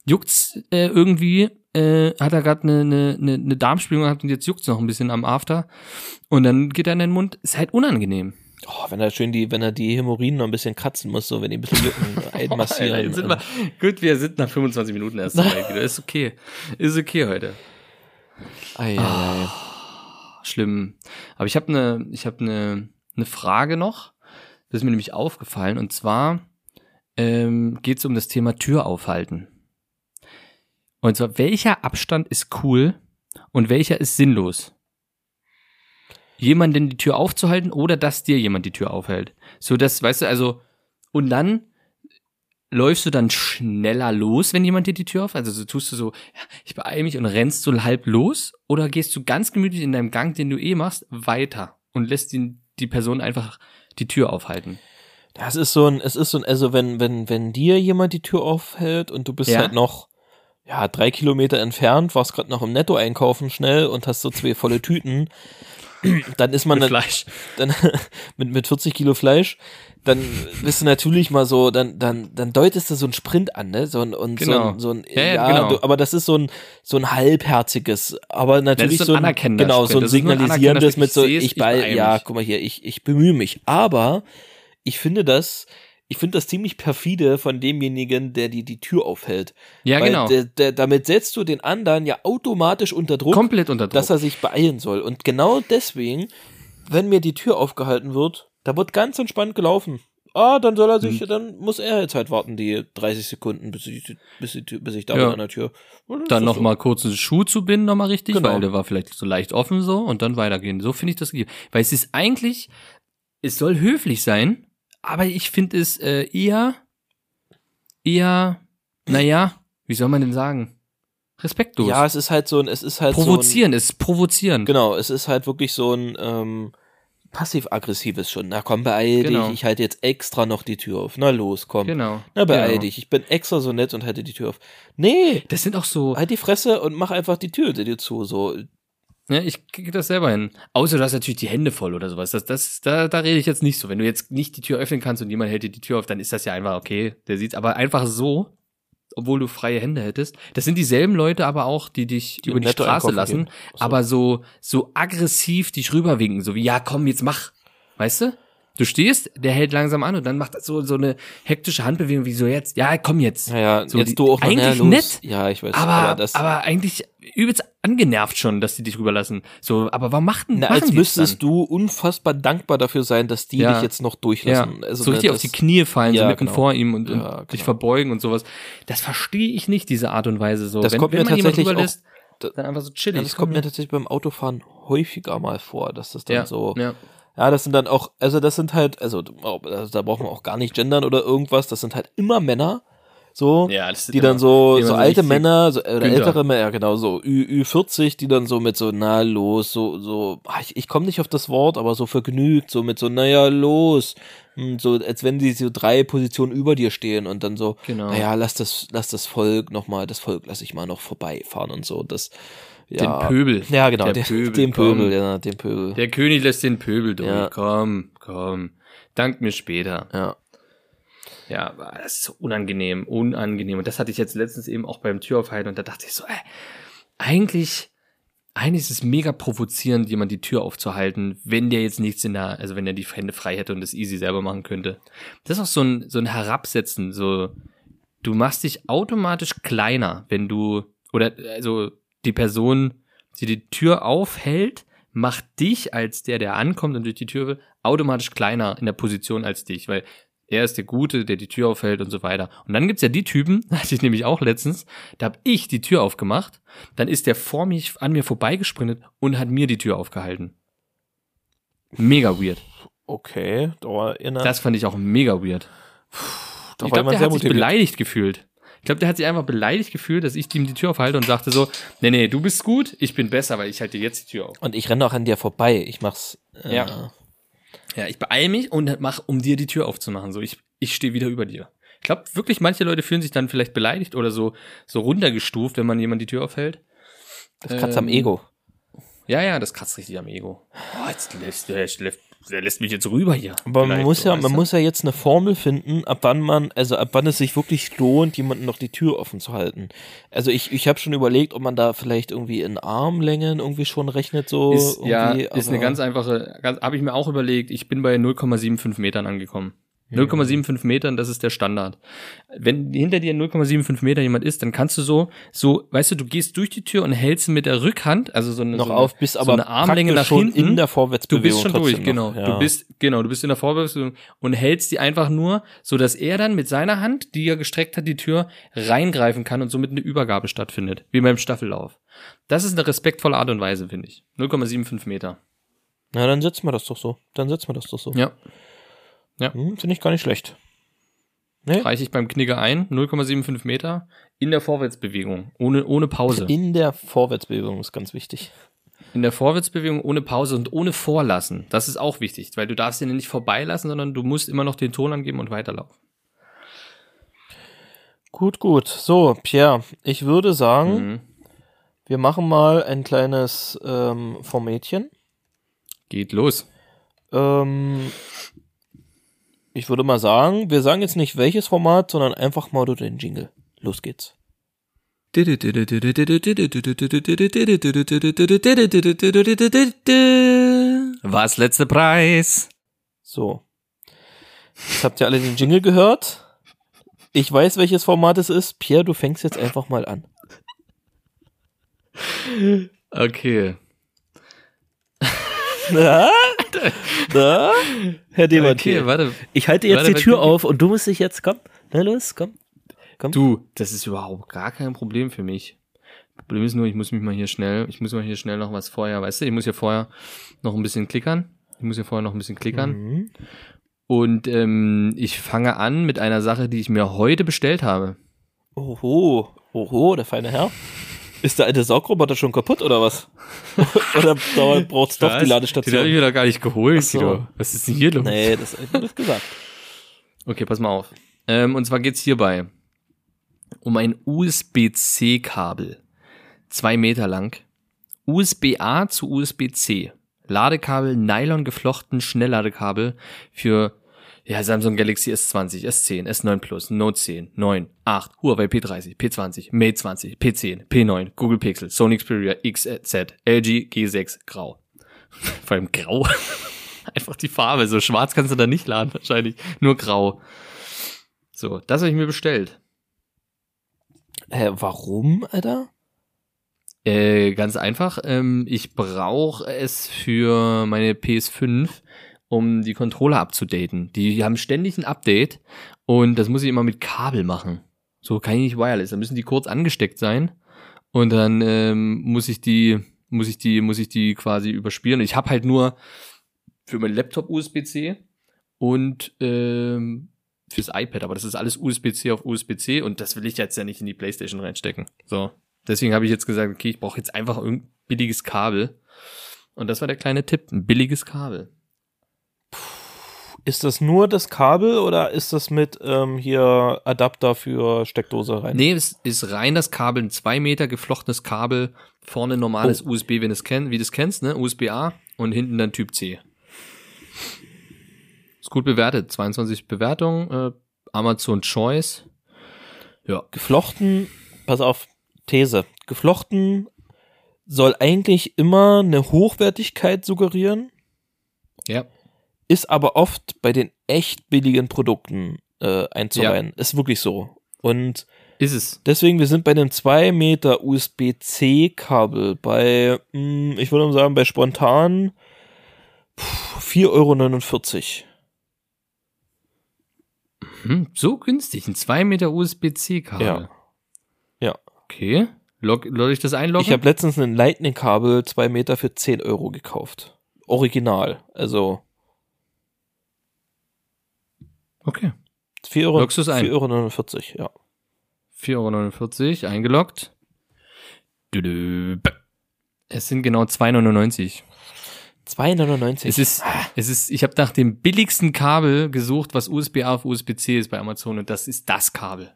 juckt's äh, irgendwie, äh, hat er gerade eine ne, ne, ne Darmspiegelung gehabt und jetzt juckt's noch ein bisschen am After. Und dann geht er in den Mund. Ist halt unangenehm. Oh, wenn er schön die, wenn er die Hämorrhoiden noch ein bisschen kratzen muss, so wenn die ein bisschen jucken, <laughs> Alter, einmassieren. jetzt sind wir, gut, wir sind nach 25 Minuten erst. <laughs> Ist okay. Ist okay heute. Ei, ei. Schlimm. Aber ich habe eine, ich habe eine, eine Frage noch. Das ist mir nämlich aufgefallen. Und zwar ähm, geht es um das Thema Tür aufhalten. Und zwar, welcher Abstand ist cool und welcher ist sinnlos? Jemanden die Tür aufzuhalten oder dass dir jemand die Tür aufhält. So das, weißt du, also, und dann läufst du dann schneller los, wenn jemand dir die Tür auf, also so tust du so, ja, ich beeile mich und rennst so halb los oder gehst du ganz gemütlich in deinem Gang, den du eh machst, weiter und lässt die, die Person einfach die Tür aufhalten. Das ist so ein, es ist so ein, also wenn, wenn, wenn dir jemand die Tür aufhält und du bist Ja. halt noch, ja, drei Kilometer entfernt, warst gerade noch im Netto einkaufen schnell und hast so zwei volle Tüten, <clears throat> dann ist man Mit dann, Fleisch. <laughs> dann <laughs> mit, mit 40 Kilo Fleisch, dann bist du natürlich mal so, dann, dann, dann deutest du so einen Sprint an, ne? So ein, und so Genau. ein, so ein Ja, ja, genau. du, aber das ist so ein, so ein halbherziges, aber natürlich so so ein ein, genau, so ein ein signalisierendes anerkennender mit so. Ich ich, bei, ja, guck mal hier, ich, ich bemühe mich, aber ich finde das, ich finde das ziemlich perfide von demjenigen, der die die Tür aufhält. Ja, Weil genau. Der, der, damit setzt du den anderen ja automatisch unter Druck Komplett unter Druck. dass er sich beeilen soll. Und genau deswegen, wenn mir die Tür aufgehalten wird, da wird ganz entspannt gelaufen. Ah, dann soll er sich, Hm. dann muss er jetzt halt warten, die 30 Sekunden, bis ich, bis ich, bis ich da Ja. bin an der Tür. Und dann das noch mal kurz einen Schuh zu binden, noch mal richtig, Genau. weil der war vielleicht so leicht offen so und dann weitergehen. So finde ich das. ge- Weil es ist eigentlich, es soll höflich sein, aber ich finde es äh, eher, eher, naja, wie soll man denn sagen? Respektlos. Ja, es ist halt so ein, es ist halt provozieren, es ist provozierend. so ein, genau, es ist halt wirklich so ein, ähm, passiv-aggressives schon. Na komm, beeil Genau. dich, ich halte jetzt extra noch die Tür auf. Na los, komm. Genau. Na beeil genau. dich, ich bin extra so nett und halte die Tür auf. Nee, Das sind auch so, halt die Fresse und mach einfach die Tür dir zu, so. Ja, ich kriege das selber hin. Außer du hast natürlich die Hände voll oder sowas. Das, das, da, da rede ich jetzt nicht so. Wenn du jetzt nicht die Tür öffnen kannst und jemand hält dir die Tür auf, dann ist das ja einfach okay. Der sieht's aber einfach so, obwohl du freie Hände hättest. Das sind dieselben Leute aber auch, die dich Die über die Straße lassen, so. aber so, so aggressiv dich rüberwinken, so wie, ja, komm, jetzt mach. Weißt du? Du stehst, der hält langsam an und dann macht so, so eine hektische Handbewegung, wie so jetzt, ja, komm jetzt. Naja, So, jetzt die- du auch eigentlich los. nett, Ja, ich weiß. aber, aber aber, das, eigentlich übelst angenervt schon, dass die dich rüberlassen. So, aber warum machten, na, als müsstest du unfassbar dankbar dafür sein, dass die Ja. dich jetzt noch ja, durchlassen. Also, so richtig auf das- die Knie fallen, so Ja, mitten genau. vor ihm und, und Ja, dich genau. verbeugen und sowas. Das verstehe ich nicht, diese Art und Weise so. Das wenn, kommt wenn mir man jemanden tatsächlich rüberlässt, auch- dann einfach so chillig. Ja, das kommt mir tatsächlich beim Autofahren häufiger mal vor, dass das dann ja, so. Ja. das sind dann auch, also das sind halt, also also da braucht man auch gar nicht gendern oder irgendwas, das sind halt immer Männer, so, Ja, die dann immer- so, so alte Männer, so, oder Günther. ältere Männer, ja genau, so Ü, Ü40, die dann so mit so, na los, so, so, ah, ich, ich komme nicht auf das Wort, aber so vergnügt, so mit so, naja, los, Hm, so, als wenn die so drei Positionen über dir stehen und dann so, Genau. naja, lass das, lass das Volk nochmal, das Volk lass ich mal noch vorbeifahren und so, das, ja. Den Pöbel. Ja, genau, Der den, Pöbel, den. Pöbel, ja, den Pöbel. Der König lässt den Pöbel durch. Ja. Komm, komm. Dank mir später. ja. Ja, das ist so unangenehm, unangenehm. Und das hatte ich jetzt letztens eben auch beim Türaufhalten und da dachte ich so, ey, eigentlich, eigentlich ist es mega provozierend, jemand die Tür aufzuhalten, wenn der jetzt nichts in der, also wenn er die Hände frei hätte und das easy selber machen könnte. Das ist auch so ein, so ein Herabsetzen, so, du machst dich automatisch kleiner, wenn du, oder, also, die Person, die die Tür aufhält, macht dich als der, der ankommt und durch die Tür will, automatisch kleiner in der Position als dich, weil Er ist der Gute, der die Tür aufhält und so weiter. Und dann gibt's ja die Typen, <laughs> hatte ich nämlich auch letztens, da habe ich die Tür aufgemacht, dann ist der vor mich an mir vorbeigesprintet und hat mir die Tür aufgehalten. Mega weird. Okay, da erinnert. Das fand ich auch mega weird. da ich glaube, der sehr hat sich motiviert. beleidigt gefühlt. Ich glaube, der hat sich einfach beleidigt gefühlt, dass ich ihm die Tür aufhalte und sagte so, nee, nee, du bist gut, ich bin besser, weil ich halte dir jetzt die Tür auf. Und ich renne auch an dir vorbei. Ich mach's. Äh, Ja. Ja, ich beeil mich und mach, um dir die Tür aufzumachen. So, ich, ich stehe wieder über dir. Ich glaube, wirklich, manche Leute fühlen sich dann vielleicht beleidigt oder so, so runtergestuft, wenn man jemand die Tür aufhält. Das kratzt am Ähm, Ego. Ja, ja, das kratzt richtig am Ego. Oh, jetzt lässt, der, lässt, der lässt mich jetzt rüber hier. Aber man muss ja, man muss ja jetzt eine Formel finden, ab wann man, also ab wann es sich wirklich lohnt, jemanden noch die Tür offen zu halten. Also ich, ich habe schon überlegt, ob man da vielleicht irgendwie in Armlängen irgendwie schon rechnet, so Ist, ja, ist eine ganz einfache, ganz, habe ich mir auch überlegt, ich bin bei 0,75 Metern angekommen. Mhm. 0,75 Metern, das ist der Standard. Wenn hinter dir 0,75 Meter jemand ist, dann kannst du so, so, weißt du, du gehst durch die Tür und hältst mit der Rückhand, also so eine, noch so eine, auf, bis so aber eine Armlänge nach praktisch schon hinten. in der Du Vorwärtsbewegung bist schon durch, trotzdem genau. noch, ja. Du bist, genau, du bist in der Vorwärtsbewegung und hältst die einfach nur, so dass er dann mit seiner Hand, die er gestreckt hat, die Tür reingreifen kann und somit eine Übergabe stattfindet. Wie beim Staffellauf. Das ist eine respektvolle Art und Weise, finde ich. 0,75 Meter. Na, dann setzen wir das doch so. Dann setzen wir das doch so. Ja. Hm, Finde ich gar nicht schlecht. Nee? Reiche ich beim Knicker ein, 0,75 Meter in der Vorwärtsbewegung, ohne, ohne Pause. In der Vorwärtsbewegung ist ganz wichtig. In der Vorwärtsbewegung ohne Pause und ohne Vorlassen. Das ist auch wichtig, weil du darfst ihn nicht vorbeilassen, sondern du musst immer noch den Ton angeben und weiterlaufen. Gut, gut. So, Pierre, ich würde sagen, Mhm. wir machen mal ein kleines ähm, Formätchen. Geht los. Ähm, ich würde mal sagen, wir sagen jetzt nicht welches Format, sondern einfach mal durch den Jingle. Los geht's. Was letzte Preis? So. Jetzt habt ihr alle den Jingle gehört. Ich weiß, welches Format es ist. Pierre, du fängst jetzt einfach mal an. Okay. <laughs> <laughs> Na? <laughs> Na? Herr Demartier. Okay, warte. ich halte jetzt warte, die Tür auf und du musst dich jetzt, komm, na los, komm. Du, das ist überhaupt gar kein Problem für mich. Problem ist nur, ich muss mich mal hier schnell, ich muss mal hier schnell noch was vorher, weißt du, ich muss ja vorher noch ein bisschen klickern. Ich muss ja vorher noch ein bisschen klickern. Mhm. Und ähm, ich fange an mit einer Sache, die ich mir heute bestellt habe. Oho, oho, der feine Herr. Ist der alte Saugroboter schon kaputt oder was? <laughs> oder dauert- braucht's doch die Den habe ich Ladestation? mir da gar nicht geholt, so. Guido. Was ist denn hier los? Nee, das ist das gesagt. Okay, pass mal auf. Ähm, und zwar geht's hierbei um ein USB-C-Kabel. Zwei Meter lang. USB-A zu USB-C. Ladekabel, Nylon geflochten Schnellladekabel für ja, Samsung Galaxy S20, S10, S9 Plus, Note 10, 9, 8, Huawei P30, P20, Mate 20, P10, P9, Google Pixel, Sony Xperia XZ, LG G6 Grau. <laughs> Vor allem grau. <laughs> Einfach die Farbe. So schwarz kannst du da nicht laden, wahrscheinlich. Nur grau. So, das habe ich mir bestellt. Hä, warum, Alter? Äh, ganz einfach. Ähm, ich brauche es für meine PS5, um die Controller abzudaten. Die haben ständig ein Update und das muss ich immer mit Kabel machen. So kann ich nicht wireless. Da müssen die kurz angesteckt sein und dann ähm, muss ich die, muss ich die, muss ich die quasi überspielen. Ich habe halt nur für meinen Laptop USB-C und ähm, fürs iPad, aber das ist alles USB-C auf USB-C und das will ich jetzt ja nicht in die PlayStation reinstecken. So. Deswegen habe ich jetzt gesagt, okay, ich brauche jetzt einfach irgendein billiges Kabel. Und das war der kleine Tipp, ein billiges Kabel. Ist das nur das Kabel oder ist das mit ähm, hier Adapter für Steckdose rein? Nee, es ist rein das Kabel, ein zwei Meter geflochtenes Kabel, vorne normales USB, wenn es kennst, wie du es kennst, ne? USB-A und hinten dann Typ C. Ist gut bewertet, 22 Bewertungen, äh, Amazon Choice. Ja, Geflochten, pass auf, These. Geflochten soll eigentlich immer eine Hochwertigkeit suggerieren, ja, ist aber oft bei den echt billigen Produkten äh, einzureihen. Ist wirklich so. Und ist es. deswegen, wir sind bei einem 2 Meter USB-C-Kabel bei, mh, ich würde mal sagen, bei spontan pff, 4,49 Euro. Hm, so günstig, ein 2 Meter USB-C-Kabel. Ja. Ja. Okay. Log, soll ich das einloggen? Ich habe letztens ein Lightning-Kabel 2 Meter für 10 Euro gekauft. Original. Also okay. 4 Euro, Loggst du's ein? 4,49 Euro, ja. 4,49 Euro eingeloggt. Es sind genau 2,99. 2,99. Es ist, es ist, ich habe nach dem billigsten Kabel gesucht, was USB-A auf USB-C ist bei Amazon und das ist das Kabel.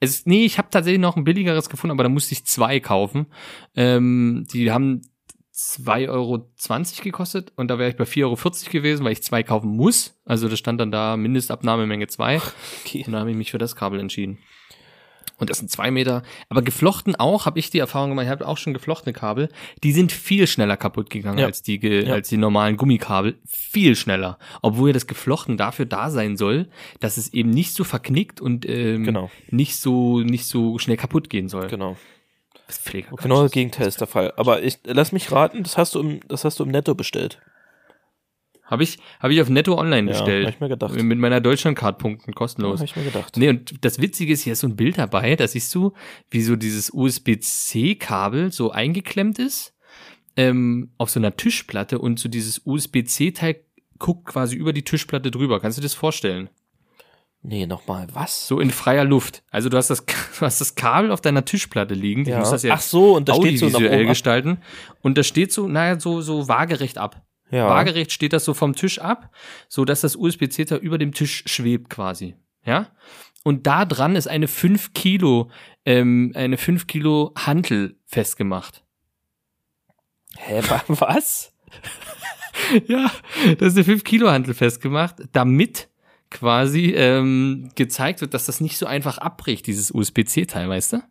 Es ist, nee, ich habe tatsächlich noch ein billigeres gefunden, aber da musste ich zwei kaufen. Ähm, die haben 2,20 Euro gekostet und da wäre ich bei 4,40 Euro gewesen, weil ich zwei kaufen muss. Also da stand dann da Mindestabnahmemenge 2 <laughs> Okay. und da habe ich mich für das Kabel entschieden. Und das sind zwei Meter. Aber geflochten auch, habe ich die Erfahrung gemacht, ich habe auch schon geflochtene Kabel, die sind viel schneller kaputt gegangen Ja. als, die, Ja. als die normalen Gummikabel. Viel schneller. Obwohl ja das Geflochten dafür da sein soll, dass es eben nicht so verknickt und ähm, Genau. nicht, so, nicht so schnell kaputt gehen soll. Genau. Das. Genau das Gegenteil ist der Fall. Aber ich lass mich raten, das hast du im, das hast du im Netto bestellt. Habe ich, hab ich auf Netto online Ja, bestellt. hab ich mir gedacht. Mit meiner Deutschlandcard-Punkten Ja, kostenlos. hab ich mir gedacht. Nee, und das Witzige ist, hier ist so ein Bild dabei, da siehst du, wie so dieses USB-C-Kabel so eingeklemmt ist, ähm, auf so einer Tischplatte und so dieses USB-C-Teil guckt quasi über die Tischplatte drüber. Kannst du dir das vorstellen? Nee, nochmal, was? So in freier Luft. Also du hast das, <laughs> du hast das Kabel auf deiner Tischplatte liegen. Ja. Du musst das ja Ach so, und da steht so ab. gestalten. Und da steht so, naja, so, so waagerecht ab. Ja. Waagerecht steht das so vom Tisch ab, so dass das USB-C-Teil über dem Tisch schwebt quasi. Ja? Und da dran ist eine 5 Kilo, ähm, eine 5 Kilo Hantel festgemacht. Hä, wa- was? <laughs> ja, da ist eine 5 Kilo Hantel festgemacht, damit quasi ähm, gezeigt wird, dass das nicht so einfach abbricht, dieses USB-C-Teil, weißt du?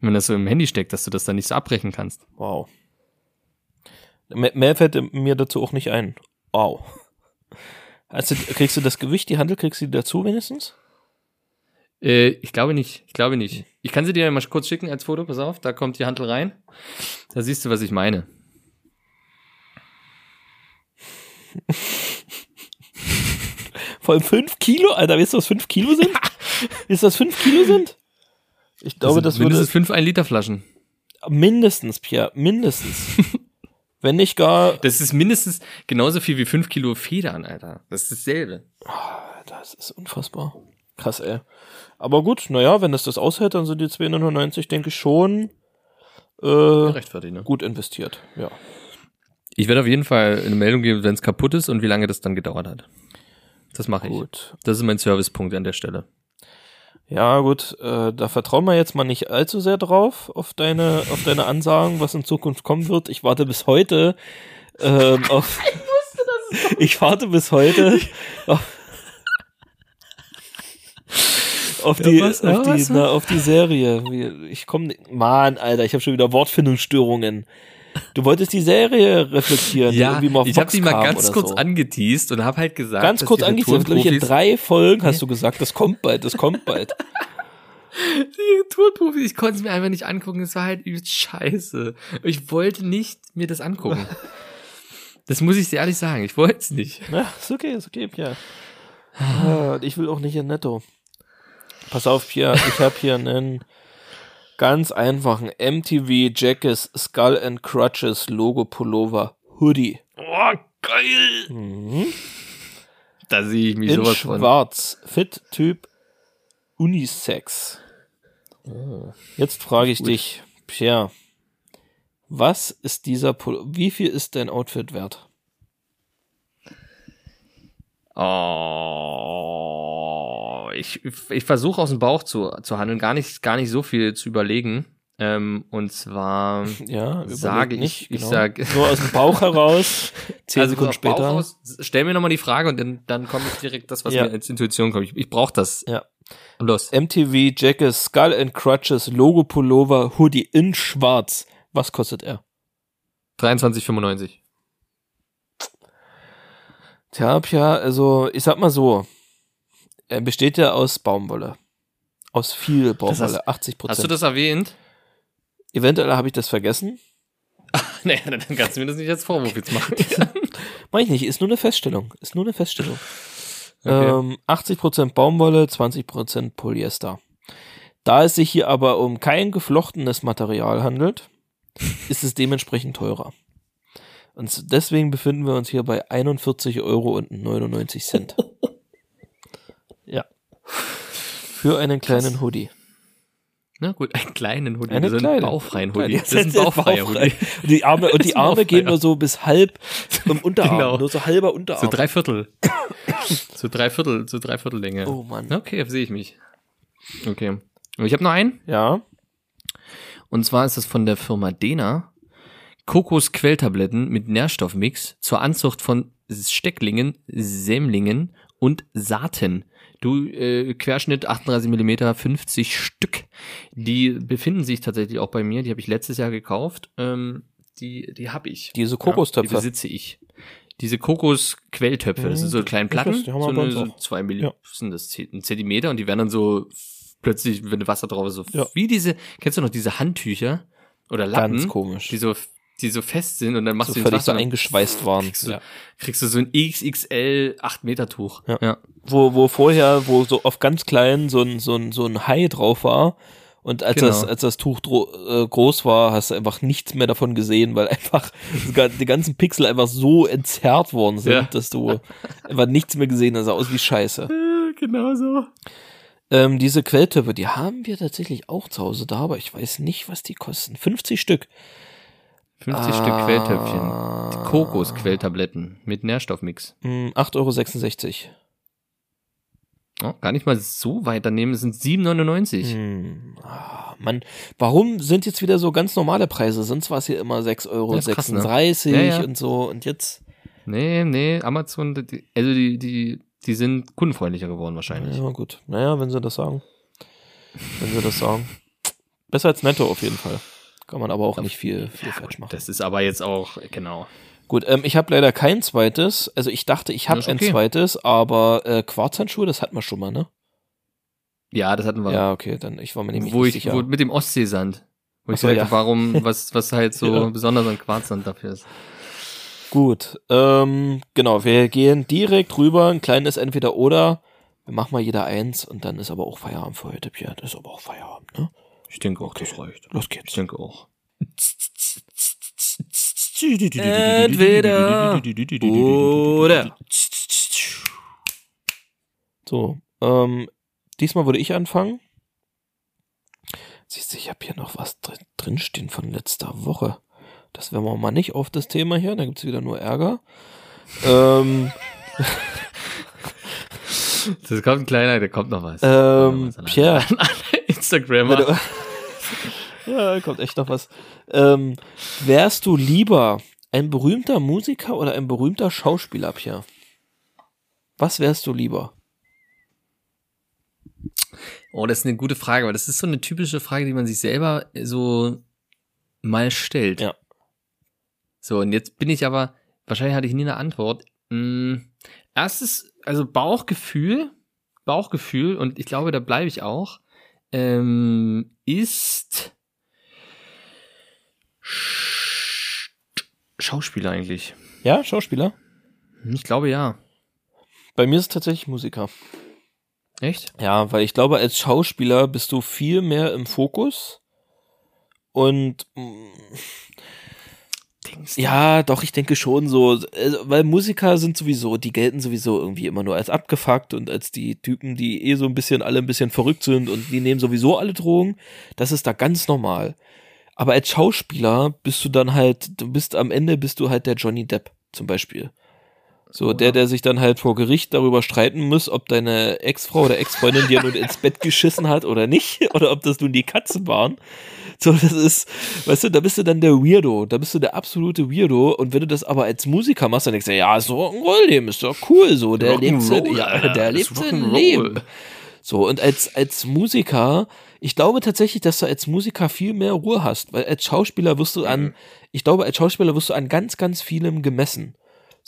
Wenn das so im Handy steckt, dass du das dann nicht so abbrechen kannst. Wow. Mehr, fällt mir dazu auch nicht ein. Wow. Also, kriegst du das Gewicht, die Handel, kriegst du die dazu wenigstens? Äh, ich glaube nicht. Ich glaube nicht. Ich kann sie dir mal kurz schicken als Foto. Pass auf, da kommt die Hantel rein. Da siehst du, was ich meine. <laughs> Vor allem 5 Kilo? Alter, weißt du, was 5 Kilo sind? Ist das 5 Kilo sind? Ich glaube, das, sind würde mindestens fünf 1 Liter Flaschen. mindestens, Pierre, mindestens. <laughs> Wenn nicht gar, Das ist mindestens genauso viel wie fünf Kilo Federn, Alter. Das ist dasselbe. das ist unfassbar. Krass, ey. Aber gut, naja, wenn das das aushält, dann sind die 290, denke ich, schon äh, Rechtfertigt, ne? gut investiert. Ja. Ich werde auf jeden Fall eine Meldung geben, wenn es kaputt ist und wie lange das dann gedauert hat. Das mache ich. Gut. Das ist mein Servicepunkt an der Stelle. Ja, gut, äh, da vertrauen wir jetzt mal nicht allzu sehr drauf, auf deine, auf deine Ansagen, was in Zukunft kommen wird. Ich warte bis heute ähm, auf. <laughs> Ich warte bis heute auf, auf die, was? auf, Ja, die was? na, auf die Serie. Ich komme, Mann, Alter, ich habe schon wieder Wortfindungsstörungen. Du wolltest die Serie reflektieren, die irgendwie mal auf ich habe die mal ganz kurz so. angeteased und habe halt gesagt, Ganz kurz diese angeteasert, glaube ich, in drei Folgen hast du gesagt, das kommt bald, das kommt bald. <laughs> Die Turnprofis, ich konnte es mir einfach nicht angucken. Es war halt übelst scheiße. Ich wollte nicht mir das angucken. <laughs> Das muss ich dir ehrlich sagen. Ich wollte es nicht. Na, ist okay, ist okay, Pierre. Ah, ich will auch nicht in Netto. Pass auf, Pierre, ich habe hier einen ganz einfachen MTV Jackes Skull and Crutches Logo Pullover Hoodie. Oh, geil. Mhm. Da sehe ich mich In sowas von. schwarz. Fit Typ Unisex. Jetzt frage ich Gut. dich, Pierre. Was ist dieser Pullover? Wie viel ist dein Outfit wert? Oh, ich, ich versuche aus dem Bauch zu, zu handeln, gar nicht, gar nicht so viel zu überlegen. Ähm, und zwar, <laughs> Ja, Sage ich- nicht. ich genau. <laughs> Nur aus dem Bauch heraus. Zehn also Sekunden später. Aus, stell mir nochmal die Frage und dann, dann komme ich direkt das, was Ja. mir als Intuition kommt. Ich, ich brauche das. Ja. Los. MTV Jackes Skull and Crutches Logo Pullover Hoodie in schwarz. Was kostet er? 23,95. Tja, Pia, also ich sag mal so. Er besteht ja aus Baumwolle. Aus viel Baumwolle, hast- 80 Hast du Prozent. das erwähnt? Eventuell habe ich das vergessen. <laughs> Naja, dann kannst du mir das nicht als Vorwurf jetzt machen. <laughs> Mach ich nicht, ist nur eine Feststellung. Ist nur eine Feststellung. Okay. Ähm, 80% Baumwolle, 20% Polyester. Da es sich hier aber um kein geflochtenes Material handelt, <laughs> ist es dementsprechend teurer. Und deswegen befinden wir uns hier bei 41,99 Euro. Für einen kleinen Hoodie. Na gut, einen kleinen Hoodie. Eine das ist ein kleine. bauchfreien Hoodie. Das ist ein bauchfreier Hoodie. Und die Arme, und die Arme gehen nur so bis halb im <laughs> Unterarm. Genau. Nur so halber So Unterarm. drei Viertel. <coughs> so drei Viertel, so drei Viertel Länge. oh Mann. Okay, sehe ich mich. Okay. Und Ich habe noch einen. Ja. Und zwar ist das von der Firma Dena. Kokosquelltabletten mit Nährstoffmix zur Anzucht von Stecklingen, Sämlingen und Saaten. Du, äh, Querschnitt 38 mm, 50 Stück. Die befinden sich tatsächlich auch bei mir. Die habe ich letztes Jahr gekauft. Ähm, die die habe ich. Diese Ja, Kokostöpfe. die besitze ich. Diese Kokosquelltöpfe, das Mhm. sind so kleine Ich weiß, Platten, wir so, eine, so zwei Ja. Millimeter, sind das ein Zentimeter und die werden dann so plötzlich, wenn Wasser drauf ist, so Ja. wie diese, kennst du noch diese Handtücher oder Lappen, Ganz komisch. die so, die so fest sind und dann machst so du völlig so eingeschweißt waren. kriegst du, Ja. kriegst du so ein XXL 8 Meter Tuch. Ja. ja. Wo, wo vorher, wo so auf ganz klein so ein, so ein, so ein Hai drauf war. Und als, Genau. das, als das Tuch äh, groß war, hast du einfach nichts mehr davon gesehen, weil <laughs> einfach das die ganzen Pixel einfach so entzerrt worden sind, Ja. dass du einfach nichts mehr gesehen hast. Sah aus wie Scheiße. Genau so. Ähm, diese Quelltöpfe, die haben wir tatsächlich auch zu Hause da, aber ich weiß nicht, was die kosten. 50 Stück. 50 Ah. Stück Quelltöpfchen. Kokosquelltabletten mit Nährstoffmix. Hm, 8,66 Euro. Oh, gar nicht mal so weit daneben, es sind 7,99. Hm, ah, Mann, warum sind jetzt wieder so ganz normale Preise? Sonst war es hier immer 6,36 Euro krass, ne? Ja, ja. und so. Und jetzt, Nee, nee, Amazon, die, also die, die, die sind kundenfreundlicher geworden wahrscheinlich. ja gut. Naja, wenn sie das sagen. Wenn sie das sagen. Besser als netto auf jeden Fall. Kann man aber auch nicht viel, viel falsch machen. Das ist aber jetzt auch, genau. Gut, ähm, ich habe leider kein zweites. Also ich dachte, ich habe ist ein okay. zweites, aber äh, Quarzhandschuhe, das hatten wir schon mal, ne? Ja, das hatten wir. Ja, okay, dann ich war mir nämlich wo nicht ich, sicher. wo, mit dem Ostseesand. Wo ich Ach so, gesagt ja. warum, <laughs> was, was halt so Ja. besonders an Quarzsand dafür ist. Gut, ähm, genau, wir gehen direkt rüber, ein kleines Entweder-Oder. Wir machen mal jeder eins und dann ist aber auch Feierabend für heute, Pierre. Das ist aber auch Feierabend, ne? Ich denke auch, das reicht. Los Ich geht's. denke auch. Entweder oder. So, ähm, diesmal würde ich anfangen. Siehst du, ich habe hier noch was drin, drinstehen von letzter Woche. Das werden wir mal nicht auf das Thema hier, da gibt's wieder nur Ärger. ähm, <laughs> Das kommt ein kleiner, da kommt noch was. Ähm, Pierre. Instagrammer. <laughs> Ja, da kommt echt noch was. Ähm, wärst du lieber ein berühmter Musiker oder ein berühmter Schauspieler, Pierre? Was wärst du lieber? Oh, das ist eine gute Frage, weil das ist so eine typische Frage, die man sich selber so mal stellt. Ja. So, und jetzt bin ich aber, wahrscheinlich hatte ich nie eine Antwort. Hm, erstes, also Bauchgefühl, Bauchgefühl, und ich glaube, da bleibe ich auch, ähm, ist Sch- Schauspieler eigentlich. Ja, Schauspieler? Ich glaube ja. Bei mir ist es tatsächlich Musiker. Echt? Ja, weil ich glaube, als Schauspieler bist du viel mehr im Fokus. Und mm, Du? ja, doch, ich denke schon so, also, weil Musiker sind sowieso, die gelten sowieso irgendwie immer nur als abgefuckt und als die Typen, die eh so ein bisschen alle ein bisschen verrückt sind und die nehmen sowieso alle Drogen. Das ist da ganz normal. Aber als Schauspieler bist du dann halt, du bist am Ende bist du halt der Johnny Depp zum Beispiel. So, der, der sich dann halt vor Gericht darüber streiten muss, ob deine Ex-Frau oder Ex-Freundin dir nun ins Bett geschissen hat oder nicht, <laughs> oder ob das nun die Katzen waren. So, das ist, weißt du, da bist du dann der Weirdo, da bist du der absolute Weirdo. Und wenn du das aber als Musiker machst, dann denkst du, ja, ist doch Rock'n'Roll-Leben, ist doch cool, so, der lebt sein, ja, der lebt sein. Leben. So, und als, als Musiker, ich glaube tatsächlich, dass du als Musiker viel mehr Ruhe hast, weil als Schauspieler wirst du an, ich glaube, als Schauspieler wirst du an ganz, ganz vielem gemessen.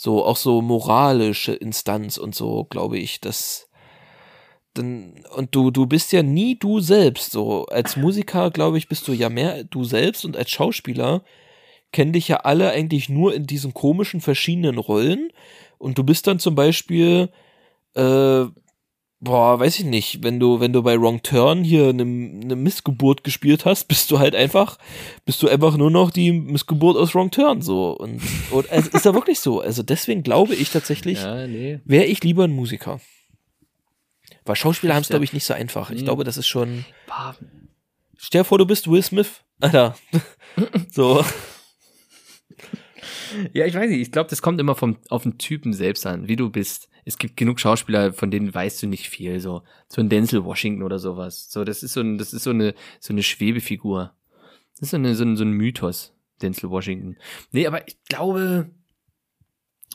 So, auch so moralische Instanz und so, glaube ich, das, dann, und du, du bist ja nie du selbst, so. Als Musiker, glaube ich, bist du ja mehr du selbst und als Schauspieler kennen dich ja alle eigentlich nur in diesen komischen verschiedenen Rollen und du bist dann zum Beispiel äh, boah, weiß ich nicht, wenn du, wenn du bei Wrong Turn hier eine, eine Missgeburt gespielt hast, bist du halt einfach, bist du einfach nur noch die Missgeburt aus Wrong Turn so. Und, und also ist ja wirklich so. Also deswegen glaube ich tatsächlich, Ja, nee. wäre ich lieber ein Musiker. Weil Schauspieler haben es, glaube ich, nicht so einfach. Ich Mhm. glaube, das ist schon. Bah, Stell dir vor, du bist Will Smith. Alter. <laughs> so. Ja, ich weiß nicht. Ich glaube, das kommt immer vom, auf den Typen selbst an, wie du bist. Es gibt genug Schauspieler, von denen weißt du nicht viel. So, so ein Denzel Washington oder sowas. So, das ist so ein, das ist so eine, so eine Schwebefigur. Das ist so, eine, so, ein, so ein Mythos, Denzel Washington. Nee, aber ich glaube,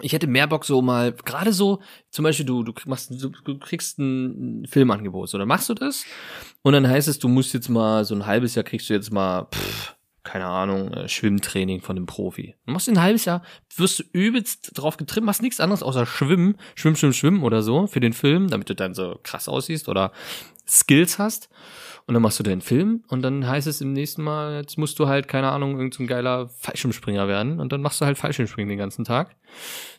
ich hätte mehr Bock so mal, gerade so, zum Beispiel du, du machst, du, kriegst ein Filmangebot, dann machst du das und dann heißt es, du musst jetzt mal, so ein halbes Jahr kriegst du jetzt mal, pff, keine Ahnung, äh, Schwimmtraining von einem Profi. Du machst ein halbes Jahr, wirst du übelst drauf getrimmt, machst nichts anderes außer Schwimmen, Schwimm, Schwimm, Schwimmen oder so für den Film, damit du dann so krass aussiehst oder Skills hast. Und dann machst du deinen Film und dann heißt es im nächsten Mal, jetzt musst du halt, keine Ahnung, irgendein so geiler Fallschirmspringer werden und dann machst du halt Fallschirmspringen den ganzen Tag.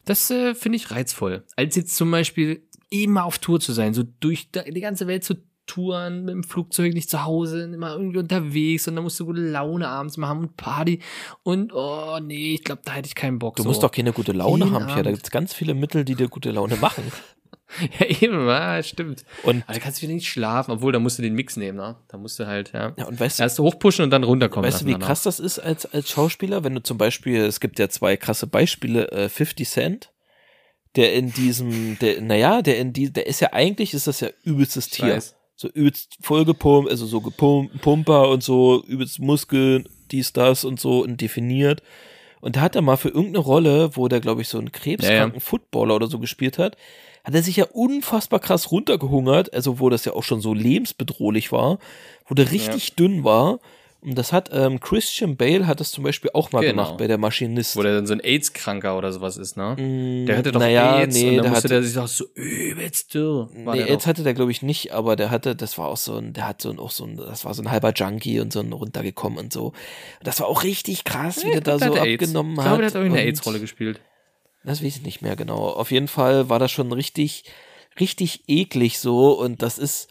Das äh, finde ich reizvoll. Als jetzt zum Beispiel immer auf Tour zu sein, so durch die ganze Welt zu touren, mit dem Flugzeug nicht zu Hause, immer irgendwie unterwegs und dann musst du gute Laune abends machen und Party und oh nee, ich glaube, da hätte ich keinen Bock. Du so. musst doch keine gute Laune Jeden haben, Pierre. Da Abend. gibt's ganz viele Mittel, die dir gute Laune machen. <laughs> Ja, eben, ja, stimmt. Und, Aber da kannst du wieder nicht schlafen, obwohl da musst du den Mix nehmen, ne? Da musst du halt, ja. ja, und weißt du, Erst hochpushen und dann runterkommen. Weißt du, wie krass das ist als, als Schauspieler, wenn du zum Beispiel, es gibt ja zwei krasse Beispiele, äh, 50 Cent, der in diesem, der, naja, der in die, der ist ja eigentlich, ist das ja übelstes. Tier. Weiß. So übelst vollgepumpt, also so gepumpt, Pumper und so, übelst Muskeln, dies, das und so und definiert. Und da hat er mal für irgendeine Rolle, wo der, glaube ich, so einen krebskranken Footballer oder so gespielt hat, hat er sich ja unfassbar krass runtergehungert, also wo das ja auch schon so lebensbedrohlich war, wo der richtig dünn war. Und das hat ähm, Christian Bale hat das zum Beispiel auch mal Genau. gemacht bei der Maschinist. Wo der dann so ein AIDS-Kranker oder sowas ist, ne? Mm, Der hatte doch naja, AIDS nee, und dann der musste hatte, der sich doch so übelst dürr. war Nee, der AIDS hatte der glaube ich nicht, aber der hatte, das war auch so ein, der hat so ein, auch so ein, das war so ein halber Junkie und so ein runtergekommen und so. Und das war auch richtig krass, wie Ja, der da der so AIDS. abgenommen Ich hat. glaube, der hat irgendeine und- AIDS-Rolle gespielt. Das weiß ich nicht mehr genau. Auf jeden Fall war das schon richtig, richtig eklig so und das ist,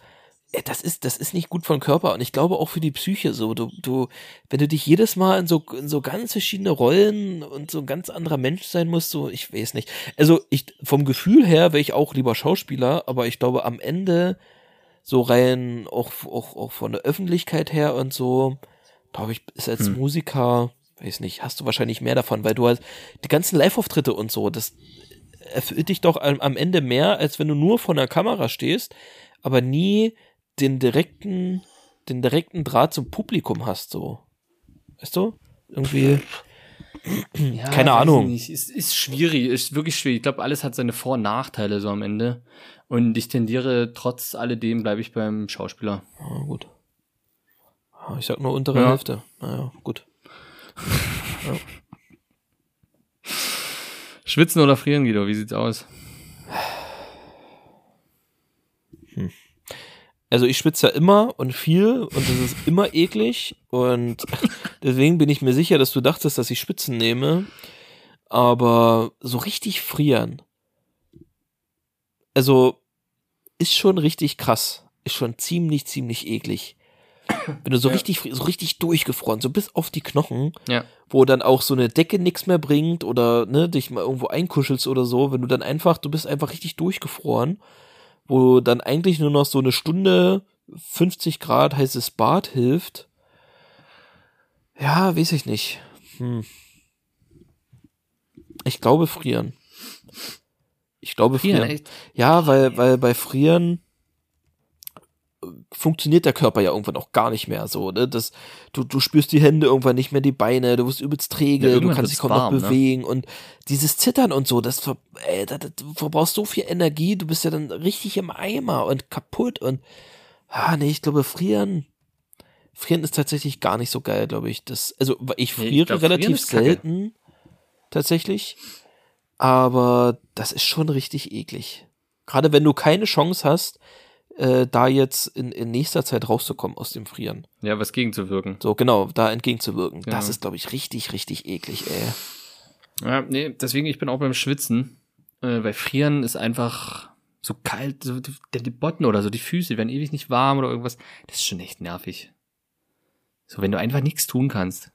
das ist, das ist nicht gut für den Körper und ich glaube auch für die Psyche so. Du, du, wenn du dich jedes Mal in so, in so ganz verschiedene Rollen und so ein ganz anderer Mensch sein musst, so, ich weiß nicht. Also ich, vom Gefühl her wäre ich auch lieber Schauspieler, aber ich glaube am Ende so rein auch, auch, auch von der Öffentlichkeit her und so, glaube ich, ist als Hm. Musiker, weiß nicht, hast du wahrscheinlich mehr davon, weil du halt die ganzen Live-Auftritte und so, das erfüllt dich doch am, am Ende mehr, als wenn du nur vor der Kamera stehst, aber nie den direkten, den direkten Draht zum Publikum hast, so. Weißt du? Irgendwie. Ja, <clears throat> Keine Ahnung. ich Nicht. Es ist schwierig, ist wirklich schwierig. Ich glaube, alles hat seine Vor- und Nachteile so am Ende. Und ich tendiere trotz alledem, bleibe ich beim Schauspieler. Ah, gut. Ah, Ich sag nur untere Ja. Hälfte. Naja, gut. <laughs> Schwitzen oder frieren, Guido? Wie sieht's aus? Also ich schwitze ja immer und viel und das ist immer eklig und <laughs> deswegen bin ich mir sicher, dass du dachtest, dass ich Spitzen nehme, aber so richtig frieren. Also ist schon richtig krass, ist schon ziemlich ziemlich eklig. Wenn du so Ja. richtig so richtig durchgefroren, so bis auf die Knochen, Ja. wo dann auch so eine Decke nichts mehr bringt oder ne, dich mal irgendwo einkuschelst oder so, wenn du dann einfach, du bist einfach richtig durchgefroren, wo dann eigentlich nur noch so eine Stunde 50 Grad heißes Bad hilft. Ja, weiß ich nicht. Hm. Ich glaube frieren. Ich glaube frieren. Frieren? Ja, weil, weil bei Frieren funktioniert der Körper ja irgendwann auch gar nicht mehr so, ne? Das, du, du spürst die Hände irgendwann nicht mehr, die Beine, du wirst übelst träge, Ja, du kannst dich kaum noch warm, ne? bewegen und dieses Zittern und so, das, ver, ey, das, das, du verbrauchst so viel Energie, du bist ja dann richtig im Eimer und kaputt und, ah, nee, ich glaube, Frieren, Frieren ist tatsächlich gar nicht so geil, glaube ich. Das, also, ich Nee, ich friere glaub, relativ selten, tatsächlich. Aber das ist schon richtig eklig. Gerade wenn du keine Chance hast, äh, da jetzt in, in nächster Zeit rauszukommen aus dem Frieren. Ja, was gegenzuwirken. So, genau, da entgegenzuwirken. Das Genau. ist, glaube ich, richtig, richtig eklig, ey. Ja, nee, deswegen, ich bin auch beim Schwitzen. Äh, weil Frieren ist einfach, So kalt, so die, die Botten oder so, die Füße werden ewig nicht warm oder irgendwas. Das ist schon echt nervig. So, wenn du einfach nichts tun kannst.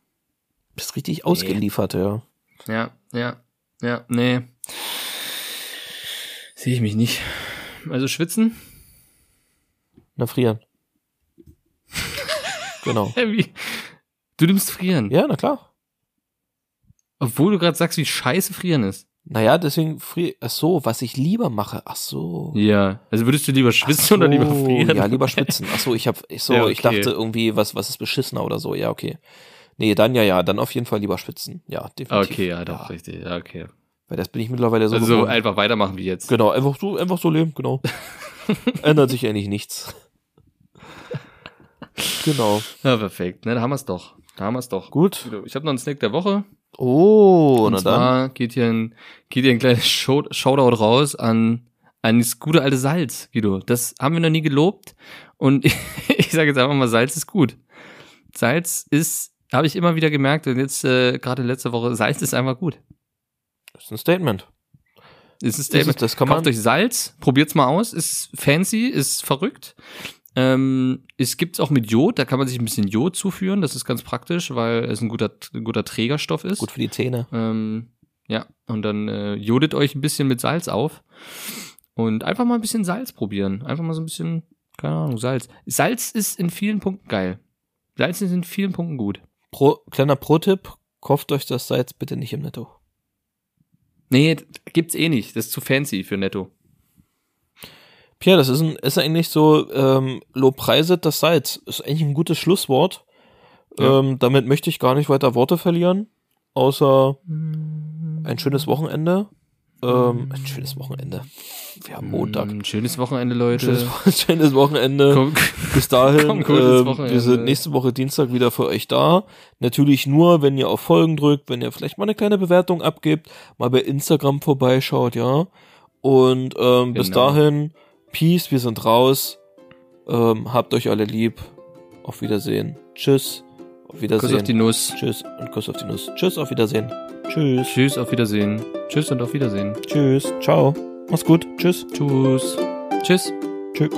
Bist richtig ausgeliefert, ja. Ja, ja, ja, nee. Sehe ich mich nicht. Also schwitzen? Na, frieren. genau. <laughs> Du nimmst frieren. Ja, na klar. Obwohl du gerade sagst, wie scheiße frieren ist. Naja, deswegen frier. Ach so, was ich lieber mache. Ach so. Ja. Also würdest du lieber schwitzen so, oder lieber frieren? Ja, lieber <laughs> schwitzen. Ach so, ich hab, ich so, Ja, ich okay. dachte irgendwie, was, was ist beschissener oder so. Ja, okay. Nee, dann ja, ja, dann auf jeden Fall lieber schwitzen. Ja, definitiv. Okay, ja, doch, richtig. Ja, okay. Weil das bin ich mittlerweile so Also einfach weitermachen wie jetzt. Genau, einfach so, einfach so leben, genau. <laughs> Ändert sich eigentlich nichts. genau. Ja, perfekt. Ne, da haben wir's doch. Da haben wir's doch. Gut. Ich habe noch einen Snack der Woche. Oh, Und na dann. zwar geht hier ein, geht hier ein kleines Show, Shoutout raus an, an das gute alte Salz, Guido. Das haben wir noch nie gelobt. Und <laughs> ich, ich sage jetzt einfach mal, Salz ist gut. Salz ist, habe ich immer wieder gemerkt, und jetzt äh, gerade letzte Woche, Salz ist einfach gut. Das ist ein Statement. Ist ein Das, Statement. ist, das kann man. Kauft euch Salz, probiert's mal aus, ist fancy, ist verrückt. Ähm, es gibt's auch mit Jod, da kann man sich ein bisschen Jod zuführen, das ist ganz praktisch, weil es ein guter, ein guter Trägerstoff ist. Gut für die Zähne. Ähm, ja, und dann äh, jodet euch ein bisschen mit Salz auf und einfach mal ein bisschen Salz probieren. Einfach mal so ein bisschen, keine Ahnung, Salz. Salz ist in vielen Punkten geil. Salz ist in vielen Punkten gut. Pro, kleiner Pro-Tipp, kauft euch das Salz bitte nicht im Netto. Nee, gibt's eh nicht. Das ist zu fancy für Netto. Pierre, das ist, ein, ist eigentlich so, ähm, lobpreiset das Salz. Ist eigentlich ein gutes Schlusswort. Ja. Ähm, damit möchte ich gar nicht weiter Worte verlieren, außer ein schönes Wochenende. Ähm, ein schönes Wochenende. Wir haben Montag. Mm, schönes Wochenende, Ein Leute. schönes, Wo- <laughs> schönes Wochenende. Komm, Bis dahin, Komm, ähm, Wochenende. wir sind nächste Woche Dienstag wieder für euch da. Natürlich nur, wenn ihr auf Folgen drückt, wenn ihr vielleicht mal eine kleine Bewertung abgebt, mal bei Instagram vorbeischaut, ja. Und ähm, bis Genau. dahin, Peace, wir sind raus. Ähm, habt euch alle lieb. Auf Wiedersehen. Tschüss. Auf Wiedersehen. Kuss auf die Nuss. Tschüss und Kuss auf die Nuss. Tschüss, auf Wiedersehen. Tschüss. Tschüss, auf Wiedersehen. Tschüss und auf Wiedersehen. Tschüss. Ciao. Mach's gut. Tschüss. Tschüss. Tschüss. Tschüss.